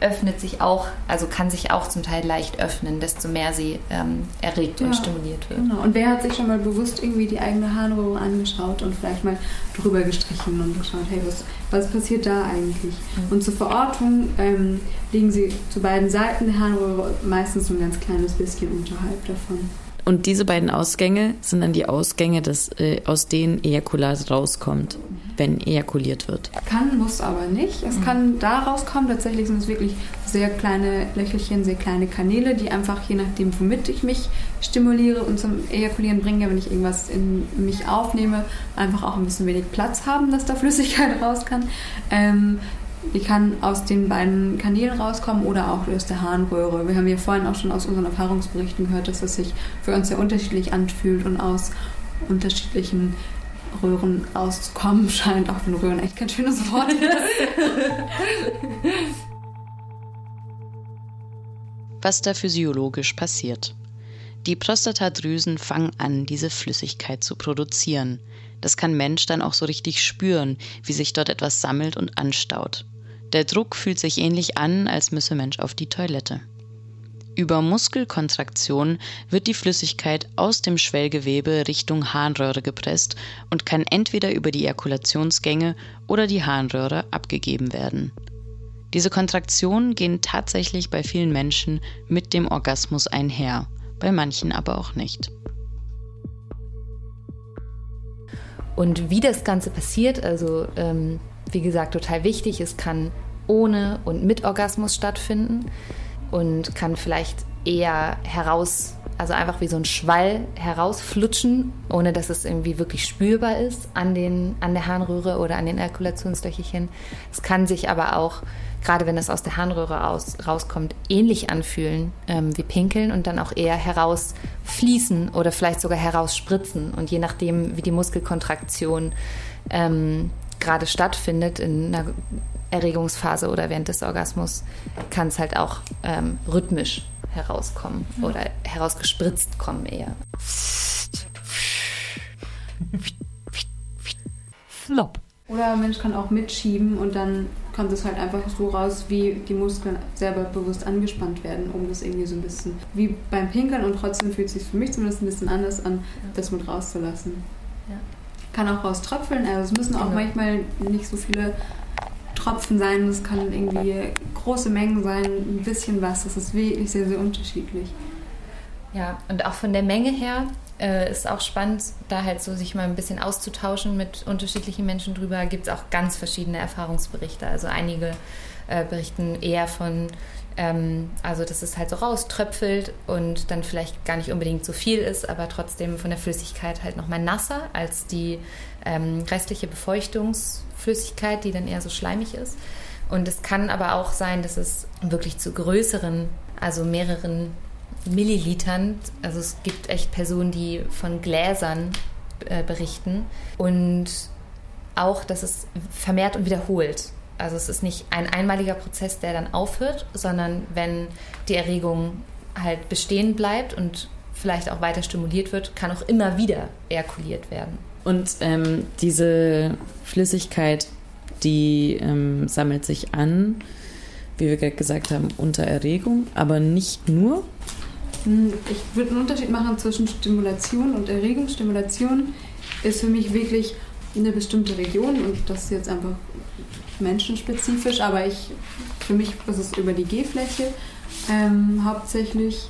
öffnet sich auch, also kann sich auch zum Teil leicht öffnen, desto mehr sie ähm, erregt ja, und stimuliert wird. Genau. Und wer hat sich schon mal bewusst irgendwie die eigene Harnröhre angeschaut und vielleicht mal drüber gestrichen und geschaut, hey, was, was passiert da eigentlich? Mhm. Und zur Verortung ähm, liegen sie zu beiden Seiten der Harnröhre meistens so ein ganz kleines bisschen unterhalb davon. Und diese beiden Ausgänge sind dann die Ausgänge, des, äh, aus denen Ejakulat rauskommt, wenn ejakuliert wird. Kann, muss aber nicht. Es mhm. kann da rauskommen. Tatsächlich sind es wirklich sehr kleine Löchelchen, sehr kleine Kanäle, die einfach je nachdem, womit ich mich stimuliere und zum Ejakulieren bringe, wenn ich irgendwas in mich aufnehme, einfach auch ein bisschen wenig Platz haben, dass da Flüssigkeit <laughs> raus kann. Ähm, die kann aus den beiden Kanälen rauskommen oder auch aus der Harnröhre. Wir haben ja vorhin auch schon aus unseren Erfahrungsberichten gehört, dass es sich für uns sehr unterschiedlich anfühlt und aus unterschiedlichen Röhren rauszukommen <laughs> scheint, auch wenn Röhren echt kein schönes Wort ist. Was da physiologisch passiert. Die Prostatadrüsen fangen an, diese Flüssigkeit zu produzieren. Das kann Mensch dann auch so richtig spüren, wie sich dort etwas sammelt und anstaut. Der Druck fühlt sich ähnlich an, als müsse Mensch auf die Toilette. Über Muskelkontraktion wird die Flüssigkeit aus dem Schwellgewebe Richtung Harnröhre gepresst und kann entweder über die Ejakulationsgänge oder die Harnröhre abgegeben werden. Diese Kontraktionen gehen tatsächlich bei vielen Menschen mit dem Orgasmus einher, bei manchen aber auch nicht. Und wie das Ganze passiert, also ähm, wie gesagt, total wichtig, es kann ohne und mit Orgasmus stattfinden und kann vielleicht eher heraus, also einfach wie so ein Schwall herausflutschen, ohne dass es irgendwie wirklich spürbar ist an, den, an der Harnröhre oder an den Erkulationslöcherchen. Es kann sich aber auch, gerade wenn es aus der Harnröhre aus, rauskommt, ähnlich anfühlen ähm, wie Pinkeln und dann auch eher herausfließen oder vielleicht sogar herausspritzen. Und je nachdem, wie die Muskelkontraktion ähm, gerade stattfindet in einer Erregungsphase oder während des Orgasmus kann es halt auch ähm, rhythmisch herauskommen ja. oder herausgespritzt kommen eher. Flop. Oder ein Mensch kann auch mitschieben und dann kommt es halt einfach so raus, wie die Muskeln selber bewusst angespannt werden, um das irgendwie so ein bisschen wie beim Pinkeln und trotzdem fühlt es sich für mich zumindest ein bisschen anders an, das mit rauszulassen. Ja. Kann auch rauströpfeln, also es müssen auch genau. manchmal nicht so viele Tropfen sein, das kann irgendwie große Mengen sein, ein bisschen was. Das ist wirklich sehr, sehr unterschiedlich. Ja, und auch von der Menge her äh, ist auch spannend, da halt so sich mal ein bisschen auszutauschen mit unterschiedlichen Menschen drüber. Gibt es auch ganz verschiedene Erfahrungsberichte. Also einige äh, berichten eher von, ähm, also dass es halt so rauströpfelt und dann vielleicht gar nicht unbedingt so viel ist, aber trotzdem von der Flüssigkeit halt nochmal nasser als die ähm, restliche Befeuchtungs- Flüssigkeit, die dann eher so schleimig ist. Und es kann aber auch sein, dass es wirklich zu größeren, also mehreren Millilitern, also es gibt echt Personen, die von Gläsern äh, berichten und auch, dass es vermehrt und wiederholt. Also es ist nicht ein einmaliger Prozess, der dann aufhört, sondern wenn die Erregung halt bestehen bleibt und vielleicht auch weiter stimuliert wird, kann auch immer wieder ejakuliert werden. Und ähm, diese Flüssigkeit, die ähm, sammelt sich an, wie wir gerade gesagt haben, unter Erregung, aber nicht nur. Hm, ich würde einen Unterschied machen zwischen Stimulation und Erregung. Stimulation ist für mich wirklich eine bestimmte Region und das ist jetzt einfach menschenspezifisch, aber ich, für mich ist es über die G-Fläche ähm, hauptsächlich.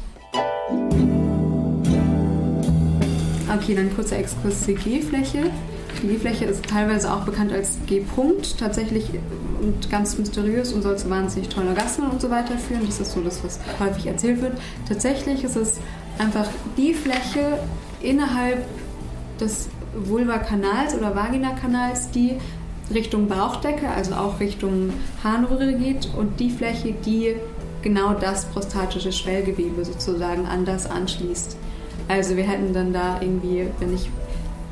Okay, dann kurzer Exkurs zur G-Fläche. Die G-Fläche ist teilweise auch bekannt als G-Punkt tatsächlich und ganz mysteriös und soll zu wahnsinnig tollen Orgasmen und so weiter führen. Das ist so das, was häufig erzählt wird. Tatsächlich ist es einfach die Fläche innerhalb des Vulvakanals oder Vaginakanals, die Richtung Bauchdecke, also auch Richtung Harnröhre geht und die Fläche, die genau das prostatische Schwellgewebe sozusagen an das anschließt. Also wir hätten dann da irgendwie, wenn ich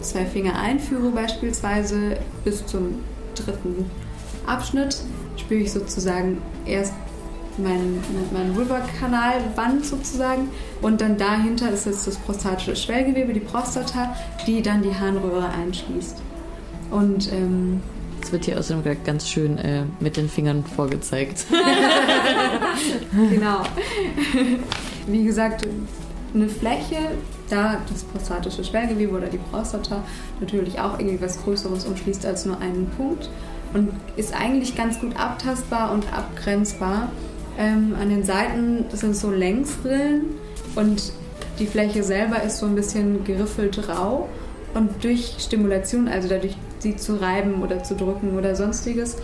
zwei Finger einführe beispielsweise bis zum dritten Abschnitt, spüre ich sozusagen erst mein, mein Vulvakanalwand sozusagen und dann dahinter ist jetzt das prostatische Schwellgewebe, die Prostata, die dann die Harnröhre einschließt. Und ähm, es wird hier außerdem ganz schön äh, mit den Fingern vorgezeigt. <laughs> genau. Wie gesagt, eine Fläche, da das prostatische Schwellgewebe oder die Prostata natürlich auch irgendwie was Größeres umschließt als nur einen Punkt und ist eigentlich ganz gut abtastbar und abgrenzbar. Ähm, an den Seiten sind so Längsrillen und die Fläche selber ist so ein bisschen geriffelt rau und durch Stimulation, also dadurch sie zu reiben oder zu drücken oder sonstiges,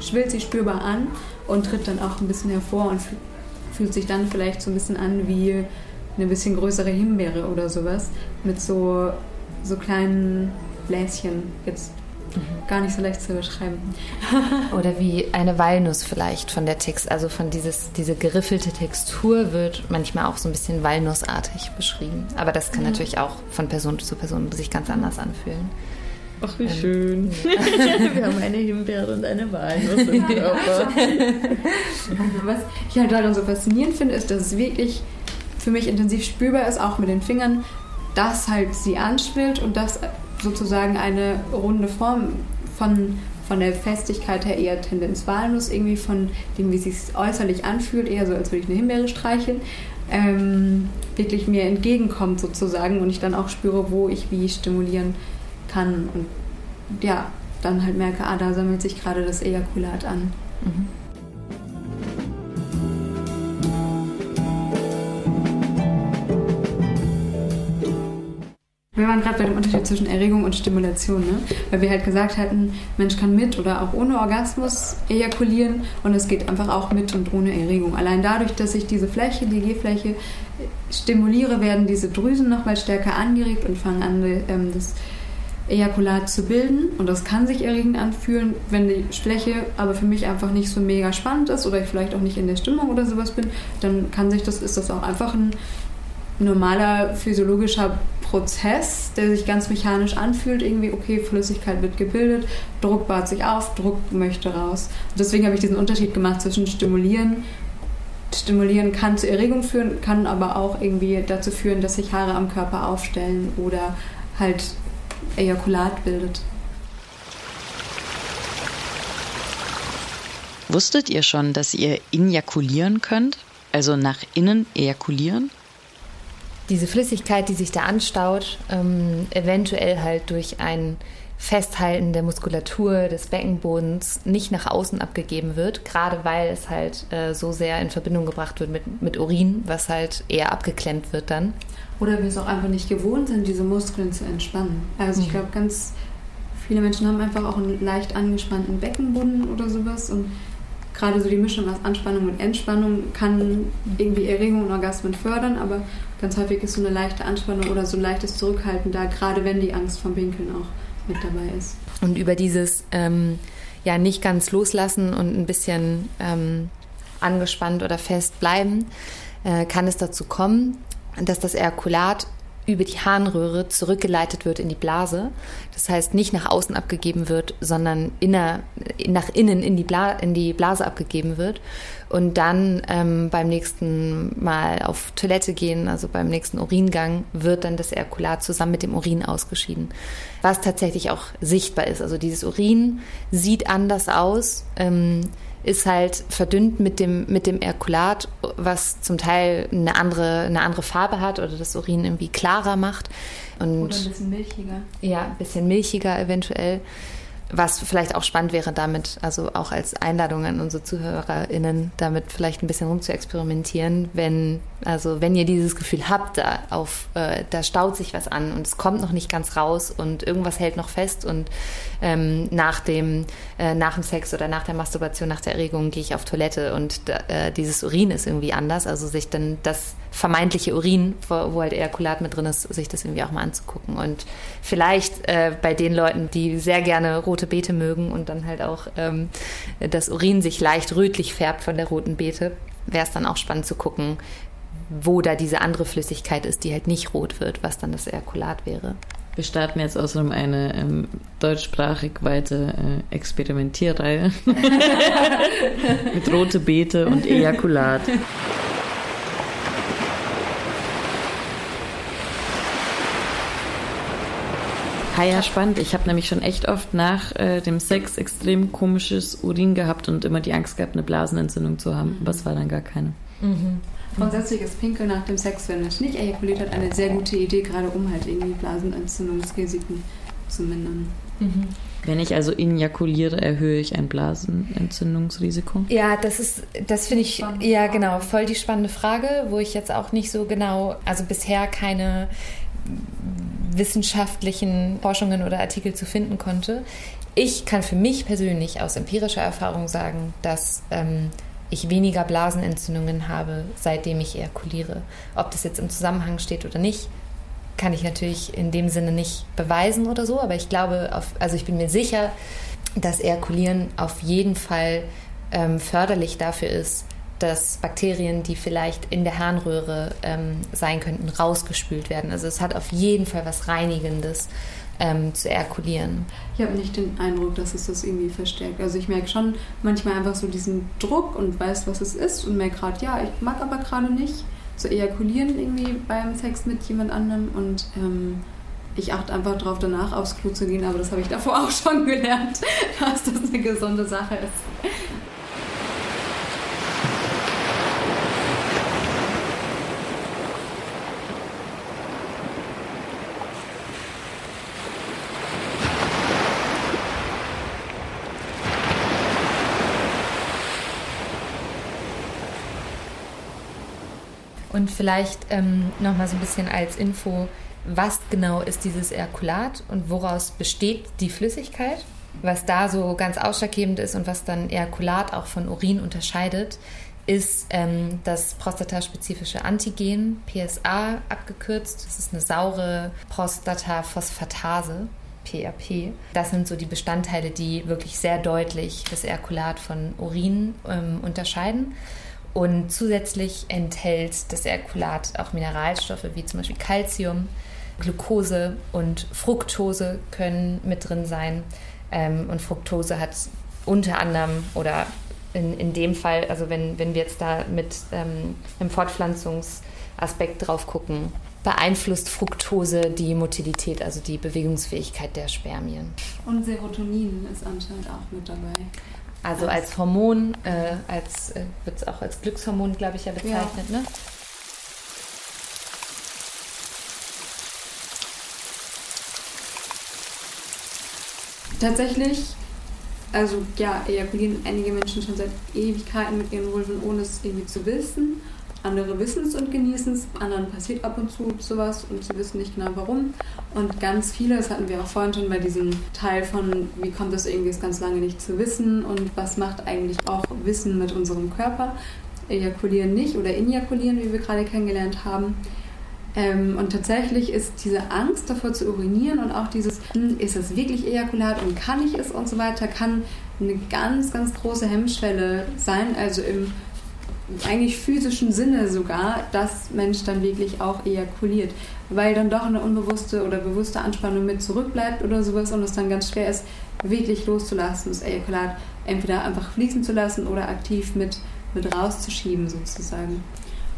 schwillt sie spürbar an und tritt dann auch ein bisschen hervor und fühlt sich dann vielleicht so ein bisschen an wie eine bisschen größere Himbeere oder sowas mit so, so kleinen Bläschen. Jetzt mhm. gar nicht so leicht zu beschreiben. <laughs> Oder wie eine Walnuss vielleicht von der Text, also von dieses, diese geriffelte Textur wird manchmal auch so ein bisschen walnussartig beschrieben. Aber das kann ja. natürlich auch von Person zu Person sich ganz anders anfühlen. Ach, wie schön. <laughs> Wir haben eine Himbeere und eine Walnuss im Körper. Was ich halt daran so faszinierend finde, ist, dass es wirklich für mich intensiv spürbar ist, auch mit den Fingern, dass halt sie anschwillt und dass sozusagen eine runde Form von, von der Festigkeit her eher Tendenz Walnuss, irgendwie von dem, wie es sich äußerlich anfühlt, eher so, als würde ich eine Himbeere streicheln, ähm, wirklich mir entgegenkommt sozusagen und ich dann auch spüre, wo ich wie stimulieren kann und ja, dann halt merke, ah, da sammelt sich gerade das Ejakulat an. Mhm. Wir waren gerade bei dem Unterschied zwischen Erregung und Stimulation, ne? weil wir halt gesagt hatten, Mensch kann mit oder auch ohne Orgasmus ejakulieren und es geht einfach auch mit und ohne Erregung. Allein dadurch, dass ich diese Fläche, die G-Fläche, stimuliere, werden diese Drüsen nochmal stärker angeregt und fangen an, ähm, das Ejakulat zu bilden. Und das kann sich erregend anfühlen, wenn die Fläche aber für mich einfach nicht so mega spannend ist oder ich vielleicht auch nicht in der Stimmung oder sowas bin, dann kann sich das, ist das auch einfach ein normaler physiologischer Prozess, der sich ganz mechanisch anfühlt, irgendwie, okay, Flüssigkeit wird gebildet, Druck baut sich auf, Druck möchte raus. Und deswegen habe ich diesen Unterschied gemacht zwischen Stimulieren. Stimulieren kann zu Erregung führen, kann aber auch irgendwie dazu führen, dass sich Haare am Körper aufstellen oder halt Ejakulat bildet. Wusstet ihr schon, dass ihr injakulieren könnt? Also nach innen ejakulieren? diese Flüssigkeit, die sich da anstaut, ähm, eventuell halt durch ein Festhalten der Muskulatur des Beckenbodens nicht nach außen abgegeben wird, gerade weil es halt äh, so sehr in Verbindung gebracht wird mit, mit Urin, was halt eher abgeklemmt wird dann. Oder wir es auch einfach nicht gewohnt sind, diese Muskeln zu entspannen. Also ich mhm. glaube, ganz viele Menschen haben einfach auch einen leicht angespannten Beckenboden oder sowas und gerade so die Mischung aus Anspannung und Entspannung kann irgendwie Erregung und Orgasmen fördern, aber ganz häufig ist so eine leichte Anspannung oder so ein leichtes Zurückhalten da, gerade wenn die Angst vom Pinkeln auch mit dabei ist. Und über dieses ähm, ja nicht ganz loslassen und ein bisschen ähm, angespannt oder fest bleiben, äh, kann es dazu kommen, dass das Ejakulat über die Harnröhre zurückgeleitet wird in die Blase. Das heißt, nicht nach außen abgegeben wird, sondern inner, nach innen in die, Bla, in die Blase abgegeben wird. Und dann ähm, beim nächsten Mal auf Toilette gehen, also beim nächsten Uringang, wird dann das Ejakulat zusammen mit dem Urin ausgeschieden. Was tatsächlich auch sichtbar ist. Also dieses Urin sieht anders aus. Ähm, ist halt verdünnt mit dem, mit dem Erkulat, was zum Teil eine andere, eine andere Farbe hat oder das Urin irgendwie klarer macht. Und oder ein bisschen milchiger. Ja, ein bisschen milchiger eventuell. Was vielleicht auch spannend wäre damit, also auch als Einladung an unsere ZuhörerInnen, damit vielleicht ein bisschen rumzuexperimentieren, wenn, also wenn ihr dieses Gefühl habt, da auf, äh, da staut sich was an und es kommt noch nicht ganz raus und irgendwas hält noch fest und ähm, nach dem, äh, nach dem Sex oder nach der Masturbation, nach der Erregung gehe ich auf Toilette und äh, dieses Urin ist irgendwie anders, also sich dann das vermeintliche Urin, wo, wo halt Ejakulat mit drin ist, sich das irgendwie auch mal anzugucken. Und vielleicht äh, bei den Leuten, die sehr gerne rote Beete mögen und dann halt auch ähm, das Urin sich leicht rötlich färbt von der roten Beete, wäre es dann auch spannend zu gucken, wo da diese andere Flüssigkeit ist, die halt nicht rot wird, was dann das Ejakulat wäre. Wir starten jetzt außerdem eine ähm, deutschsprachig weite äh, Experimentierreihe <laughs> <laughs> mit rote Beete und Ejakulat. Ah ja, spannend. Ich habe nämlich schon echt oft nach äh, dem Sex extrem komisches Urin gehabt und immer die Angst gehabt, eine Blasenentzündung zu haben. Aber es war dann gar keine. Mhm. Grundsätzlich ist Pinkel nach dem Sex, wenn Mensch nicht ejakuliert hat, eine sehr gute Idee, gerade um halt irgendwie Blasenentzündungsrisiken zu mindern. Mhm. Wenn ich also injakuliere, erhöhe ich ein Blasenentzündungsrisiko? Ja, das ist, das finde ich, ja genau, voll die spannende Frage, wo ich jetzt auch nicht so genau, also bisher keine wissenschaftlichen Forschungen oder Artikel zu finden konnte. Ich kann für mich persönlich aus empirischer Erfahrung sagen, dass ähm, ich weniger Blasenentzündungen habe, seitdem ich ejakuliere. Ob das jetzt im Zusammenhang steht oder nicht, kann ich natürlich in dem Sinne nicht beweisen oder so, aber ich glaube, auf, also ich bin mir sicher, dass Ejakulieren auf jeden Fall ähm, förderlich dafür ist, dass Bakterien, die vielleicht in der Harnröhre ähm, sein könnten, rausgespült werden. Also es hat auf jeden Fall was Reinigendes. ähm, zu ejakulieren. Ich habe nicht den Eindruck, dass es das irgendwie verstärkt. Also ich merke schon manchmal einfach so diesen Druck und weiß, was es ist und merke gerade, ja, ich mag aber gerade nicht zu ejakulieren irgendwie beim Sex mit jemand anderem und ähm, ich achte einfach darauf, danach aufs Klo zu gehen, aber das habe ich davor <laughs> auch schon gelernt, dass das eine gesunde Sache ist. Und vielleicht ähm, nochmal so ein bisschen als Info, was genau ist dieses Ejakulat und woraus besteht die Flüssigkeit? Was da so ganz ausschlaggebend ist und was dann Ejakulat auch von Urin unterscheidet, ist ähm, das prostataspezifische Antigen, PSA abgekürzt. Das ist eine saure Prostataphosphatase. PRP. Das sind so die Bestandteile, die wirklich sehr deutlich das Ejakulat von Urin ähm, unterscheiden. Und zusätzlich enthält das Ejakulat auch Mineralstoffe wie zum Beispiel Calcium, Glucose und Fructose können mit drin sein. Ähm, und Fructose hat unter anderem oder in, in dem Fall, also wenn, wenn wir jetzt da mit ähm, einem Fortpflanzungsaspekt drauf gucken, beeinflusst Fructose die Motilität, also die Bewegungsfähigkeit der Spermien. Und Serotonin ist anscheinend auch mit dabei. Also als Hormon, äh, als äh, wird es auch als Glückshormon, glaube ich, ja bezeichnet, ja. ne? Tatsächlich, also ja, ejakulieren einige Menschen schon seit Ewigkeiten mit ihren Vulven, ohne es irgendwie zu wissen. Andere wissen es und genießen es, anderen passiert ab und zu sowas und sie wissen nicht genau warum. Und ganz viele, das hatten wir auch vorhin schon bei diesem Teil von, wie kommt es irgendwie es ganz lange nicht zu wissen und was macht eigentlich auch Wissen mit unserem Körper. Ejakulieren nicht oder injakulieren, wie wir gerade kennengelernt haben. Ähm, und tatsächlich ist diese Angst davor zu urinieren und auch dieses, hm, ist es wirklich Ejakulat und kann ich es und so weiter, kann eine ganz, ganz große Hemmschwelle sein. Also im eigentlich physischen Sinne sogar, dass Mensch dann wirklich auch ejakuliert, weil dann doch eine unbewusste oder bewusste Anspannung mit zurückbleibt oder sowas und es dann ganz schwer ist, wirklich loszulassen, das Ejakulat entweder einfach fließen zu lassen oder aktiv mit, mit rauszuschieben sozusagen.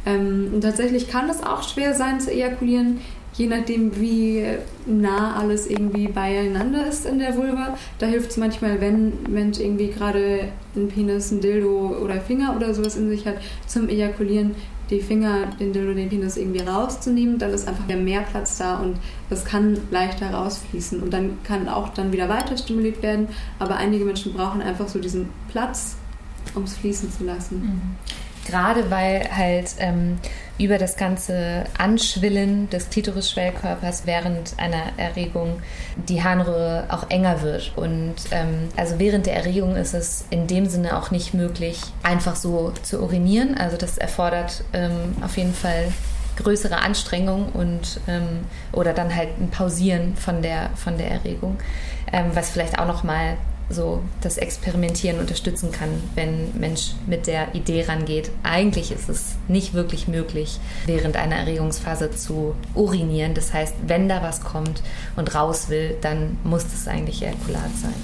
Ähm, und tatsächlich kann das auch schwer sein zu ejakulieren, je nachdem, wie nah alles irgendwie beieinander ist in der Vulva. Da hilft es manchmal, wenn Mensch irgendwie gerade einen Penis, ein Dildo oder Finger oder sowas in sich hat, zum Ejakulieren die Finger, den Dildo, den Penis irgendwie rauszunehmen, dann ist einfach mehr Platz da und das kann leichter rausfließen und dann kann auch dann wieder weiter stimuliert werden. Aber einige Menschen brauchen einfach so diesen Platz, um es fließen zu lassen. Mhm gerade weil halt ähm, über das ganze Anschwillen des Klitoris-Schwellkörpers während einer Erregung die Harnröhre auch enger wird. Und ähm, also während der Erregung ist es in dem Sinne auch nicht möglich, einfach so zu urinieren. Also das erfordert ähm, auf jeden Fall größere Anstrengung und ähm, oder dann halt ein Pausieren von der von der Erregung, ähm, was vielleicht auch noch mal so das Experimentieren unterstützen kann, wenn Mensch mit der Idee rangeht. Eigentlich ist es nicht wirklich möglich, während einer Erregungsphase zu urinieren. Das heißt, wenn da was kommt und raus will, dann muss es eigentlich Ejakulat sein.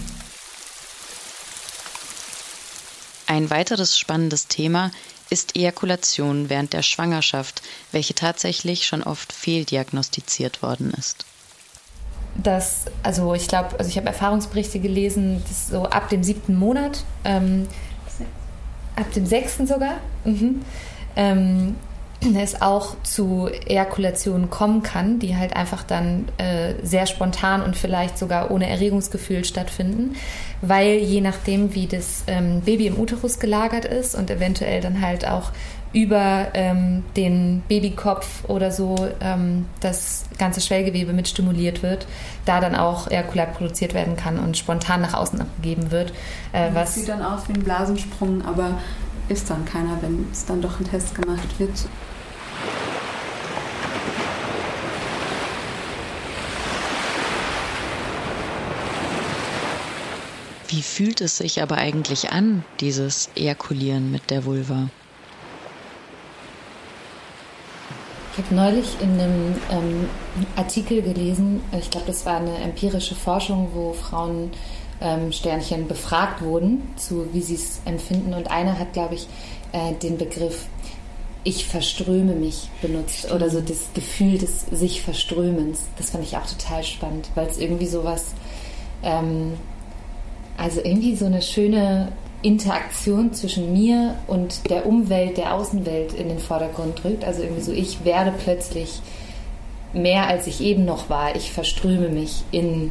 Ein weiteres spannendes Thema ist Ejakulation während der Schwangerschaft, welche tatsächlich schon oft fehldiagnostiziert worden ist dass, also ich glaube, also ich habe Erfahrungsberichte gelesen, dass so ab dem siebten Monat, ähm, ab dem sechsten sogar, mhm, ähm, es auch zu Ejakulationen kommen kann, die halt einfach dann äh, sehr spontan und vielleicht sogar ohne Erregungsgefühl stattfinden, weil je nachdem, wie das ähm, Baby im Uterus gelagert ist und eventuell dann halt auch über ähm, den Babykopf oder so ähm, das ganze Schwellgewebe mit stimuliert wird, da dann auch Ejakulat produziert werden kann und spontan nach außen abgegeben wird. Äh, was sieht dann aus wie ein Blasensprung, aber ist dann keiner, wenn es dann doch ein Test gemacht wird. Wie fühlt es sich aber eigentlich an, dieses Ejakulieren mit der Vulva? Ich habe neulich in einem ähm, Artikel gelesen, ich glaube, das war eine empirische Forschung, wo Frauen ähm, Sternchen befragt wurden, zu wie sie es empfinden. Und eine hat, glaube ich, äh, den Begriff ich verströme mich benutzt Stimmt. oder so das Gefühl des sich Verströmens. Das fand ich auch total spannend, weil es irgendwie sowas, ähm, also irgendwie so eine schöne Interaktion zwischen mir und der Umwelt, der Außenwelt in den Vordergrund drückt. Also irgendwie so, ich werde plötzlich mehr als ich eben noch war. Ich verströme mich in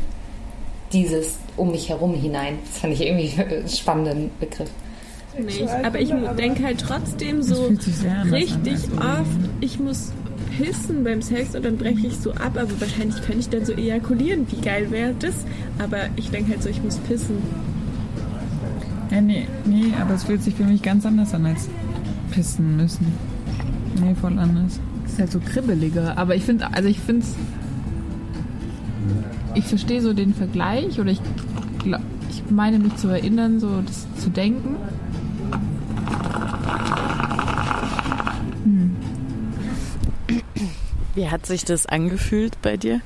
dieses um mich herum hinein. Das fand ich irgendwie einen spannenden Begriff. Nee, aber ich denke halt trotzdem so richtig oft, ich muss pissen beim Sex und dann breche ich so ab, aber wahrscheinlich könnte ich dann so ejakulieren. Wie geil wäre das? Aber ich denke halt so, ich muss pissen. Ja, nee, nee, aber es fühlt sich für mich ganz anders an als pissen müssen. Nee, voll anders. Es ist halt so kribbeliger, aber ich finde, also ich finde es. Ich verstehe so den Vergleich oder ich, ich meine mich zu erinnern, so das zu denken. Hm. Wie hat sich das angefühlt bei dir?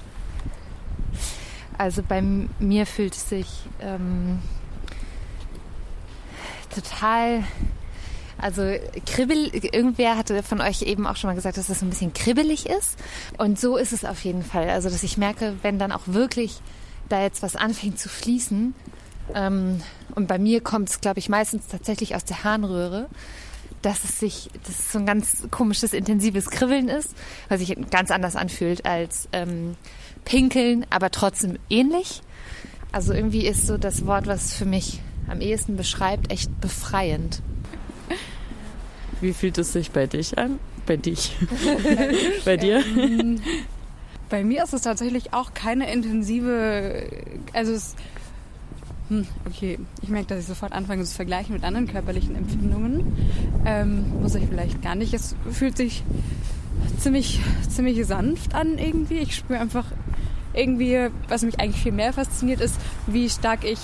Also bei mir fühlt es sich ähm, total, also kribbel, irgendwer hatte von euch eben auch schon mal gesagt, dass das ein bisschen kribbelig ist. Und so ist es auf jeden Fall. Also, dass ich merke, wenn dann auch wirklich da jetzt was anfängt zu fließen, ähm, und bei mir kommt es, glaube ich, meistens tatsächlich aus der Harnröhre, dass es sich, dass es so ein ganz komisches, intensives Kribbeln ist, was sich ganz anders anfühlt als ähm, Pinkeln, aber trotzdem ähnlich. Also irgendwie ist so das Wort, was für mich am ehesten beschreibt, echt befreiend. Wie fühlt es sich bei dich an? Bei dich? <laughs> bei dir? Ähm, bei mir ist es tatsächlich auch keine intensive, also es, hm, okay, ich merke, dass ich sofort anfange zu vergleichen mit anderen körperlichen Empfindungen. Ähm, muss ich vielleicht gar nicht. Es fühlt sich ziemlich, ziemlich sanft an irgendwie. Ich spüre einfach irgendwie, was mich eigentlich viel mehr fasziniert, ist, wie stark ich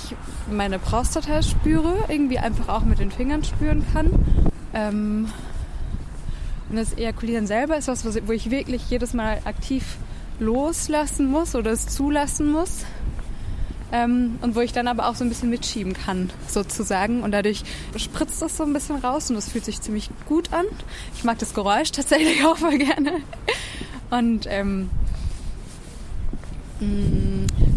meine Prostata spüre, irgendwie einfach auch mit den Fingern spüren kann. Ähm, und das Ejakulieren selber ist was, wo ich wirklich jedes Mal aktiv loslassen muss oder es zulassen muss. Ähm, und wo ich dann aber auch so ein bisschen mitschieben kann, sozusagen. Und dadurch spritzt das so ein bisschen raus und das fühlt sich ziemlich gut an. Ich mag das Geräusch tatsächlich <laughs> auch voll gerne. Und ähm,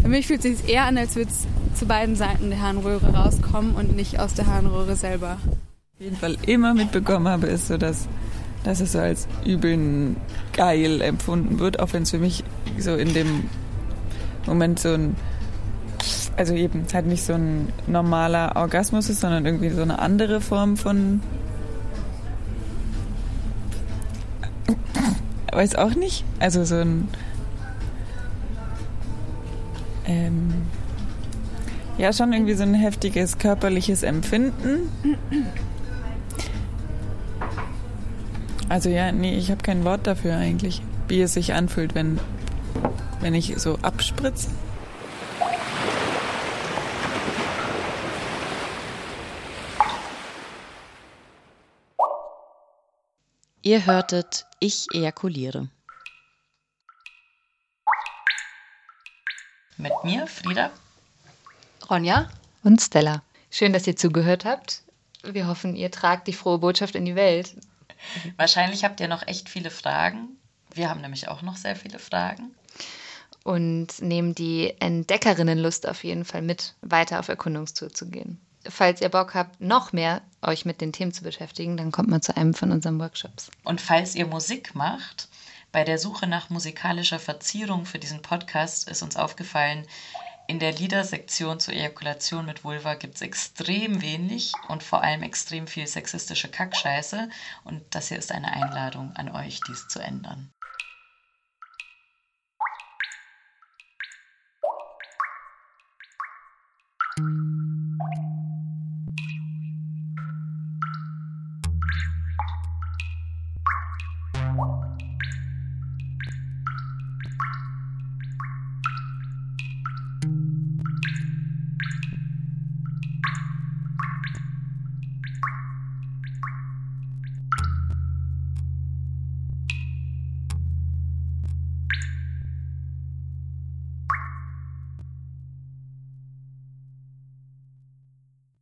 für mich fühlt es sich eher an, als würde es zu beiden Seiten der Harnröhre rauskommen und nicht aus der Harnröhre selber. Auf jeden Fall immer mitbekommen habe, ist so, dass, dass es so als übel geil empfunden wird, auch wenn es für mich so in dem Moment so ein, also eben halt nicht so ein normaler Orgasmus ist, sondern irgendwie so eine andere Form von weiß auch nicht. Also so ein ähm, ja, schon irgendwie so ein heftiges körperliches Empfinden. Also ja, nee, ich habe kein Wort dafür eigentlich, wie es sich anfühlt, wenn, wenn ich so abspritze. Ihr hörtet Ich ejakuliere. Mit mir, Frieda, Ronja und Stella. Schön, dass ihr zugehört habt. Wir hoffen, ihr tragt die frohe Botschaft in die Welt. Wahrscheinlich habt ihr noch echt viele Fragen. Wir haben nämlich auch noch sehr viele Fragen. Und nehmen die Entdeckerinnenlust auf jeden Fall mit, weiter auf Erkundungstour zu gehen. Falls ihr Bock habt, noch mehr euch mit den Themen zu beschäftigen, dann kommt mal zu einem von unseren Workshops. Und falls ihr Musik macht, bei der Suche nach musikalischer Verzierung für diesen Podcast ist uns aufgefallen, in der Liedersektion zur Ejakulation mit Vulva gibt es extrem wenig und vor allem extrem viel sexistische Kackscheiße. Und das hier ist eine Einladung an euch, dies zu ändern.